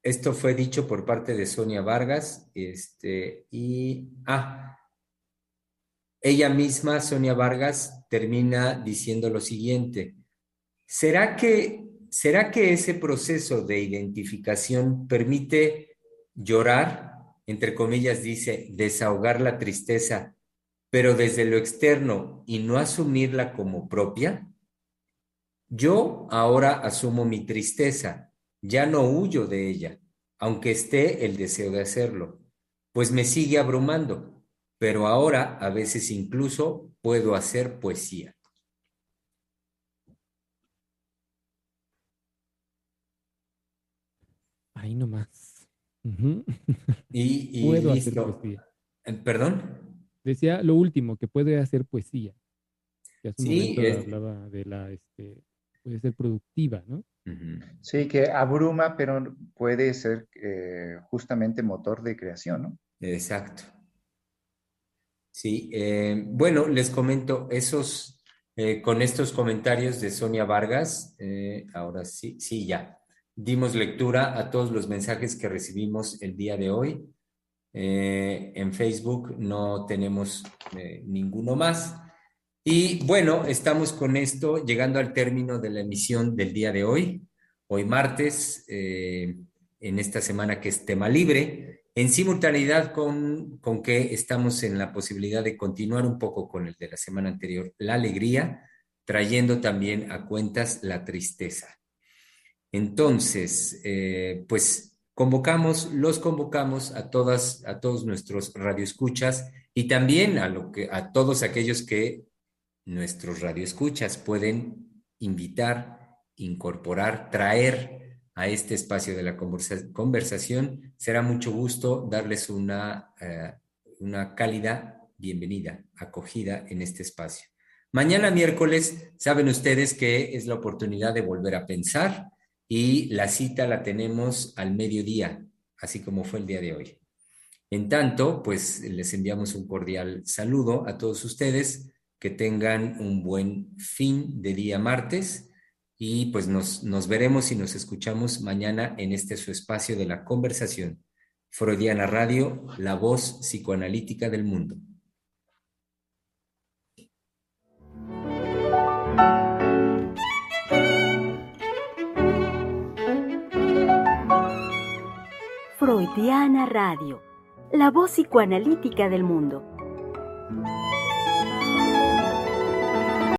Esto fue dicho por parte de Sonia Vargas, este, y, ah, ella misma, Sonia Vargas, termina diciendo lo siguiente, ¿será que, ¿será que ese proceso de identificación permite llorar, entre comillas dice, desahogar la tristeza, pero desde lo externo y no asumirla como propia? Yo ahora asumo mi tristeza ya no huyo de ella, aunque esté el deseo de hacerlo, pues me sigue abrumando, pero ahora a veces incluso puedo hacer poesía. Ahí nomás. y, Puedo hacer poesía. Eh, ¿Perdón? Decía lo último, que puede hacer poesía. Que hace un Sí, momento es- hablaba de la, este, puede ser productiva, ¿no? Sí, que abruma, pero puede ser eh, justamente motor de creación, ¿no? Exacto. Sí, eh, bueno, les comento esos, eh, con estos comentarios de Sonia Vargas, ahora sí, sí, ya. Dimos lectura a todos los mensajes que recibimos el día de hoy. En Facebook no tenemos ninguno más. Y bueno, estamos con esto llegando al término de la emisión del día de hoy, hoy martes, eh, en esta semana que es tema libre, en simultaneidad con, con que estamos en la posibilidad de continuar un poco con el de la semana anterior, la alegría, trayendo también a cuentas la tristeza. Entonces, eh, pues convocamos, los convocamos a todas, a todos nuestros radioescuchas y también a lo que, a todos aquellos que nuestros radioescuchas pueden invitar, incorporar, traer a este espacio de la conversa- conversación. Será mucho gusto darles una, eh, una cálida bienvenida, acogida en este espacio. Mañana miércoles, saben ustedes que es la oportunidad de volver a pensar y la cita la tenemos al mediodía, así como fue el día de hoy. En tanto, pues les enviamos un cordial saludo a todos ustedes, que tengan un buen fin de día martes y pues nos, nos veremos y nos escuchamos mañana en este su espacio de la conversación. Freudiana Radio, la voz psicoanalítica del mundo. Freudiana Radio, la voz psicoanalítica del mundo.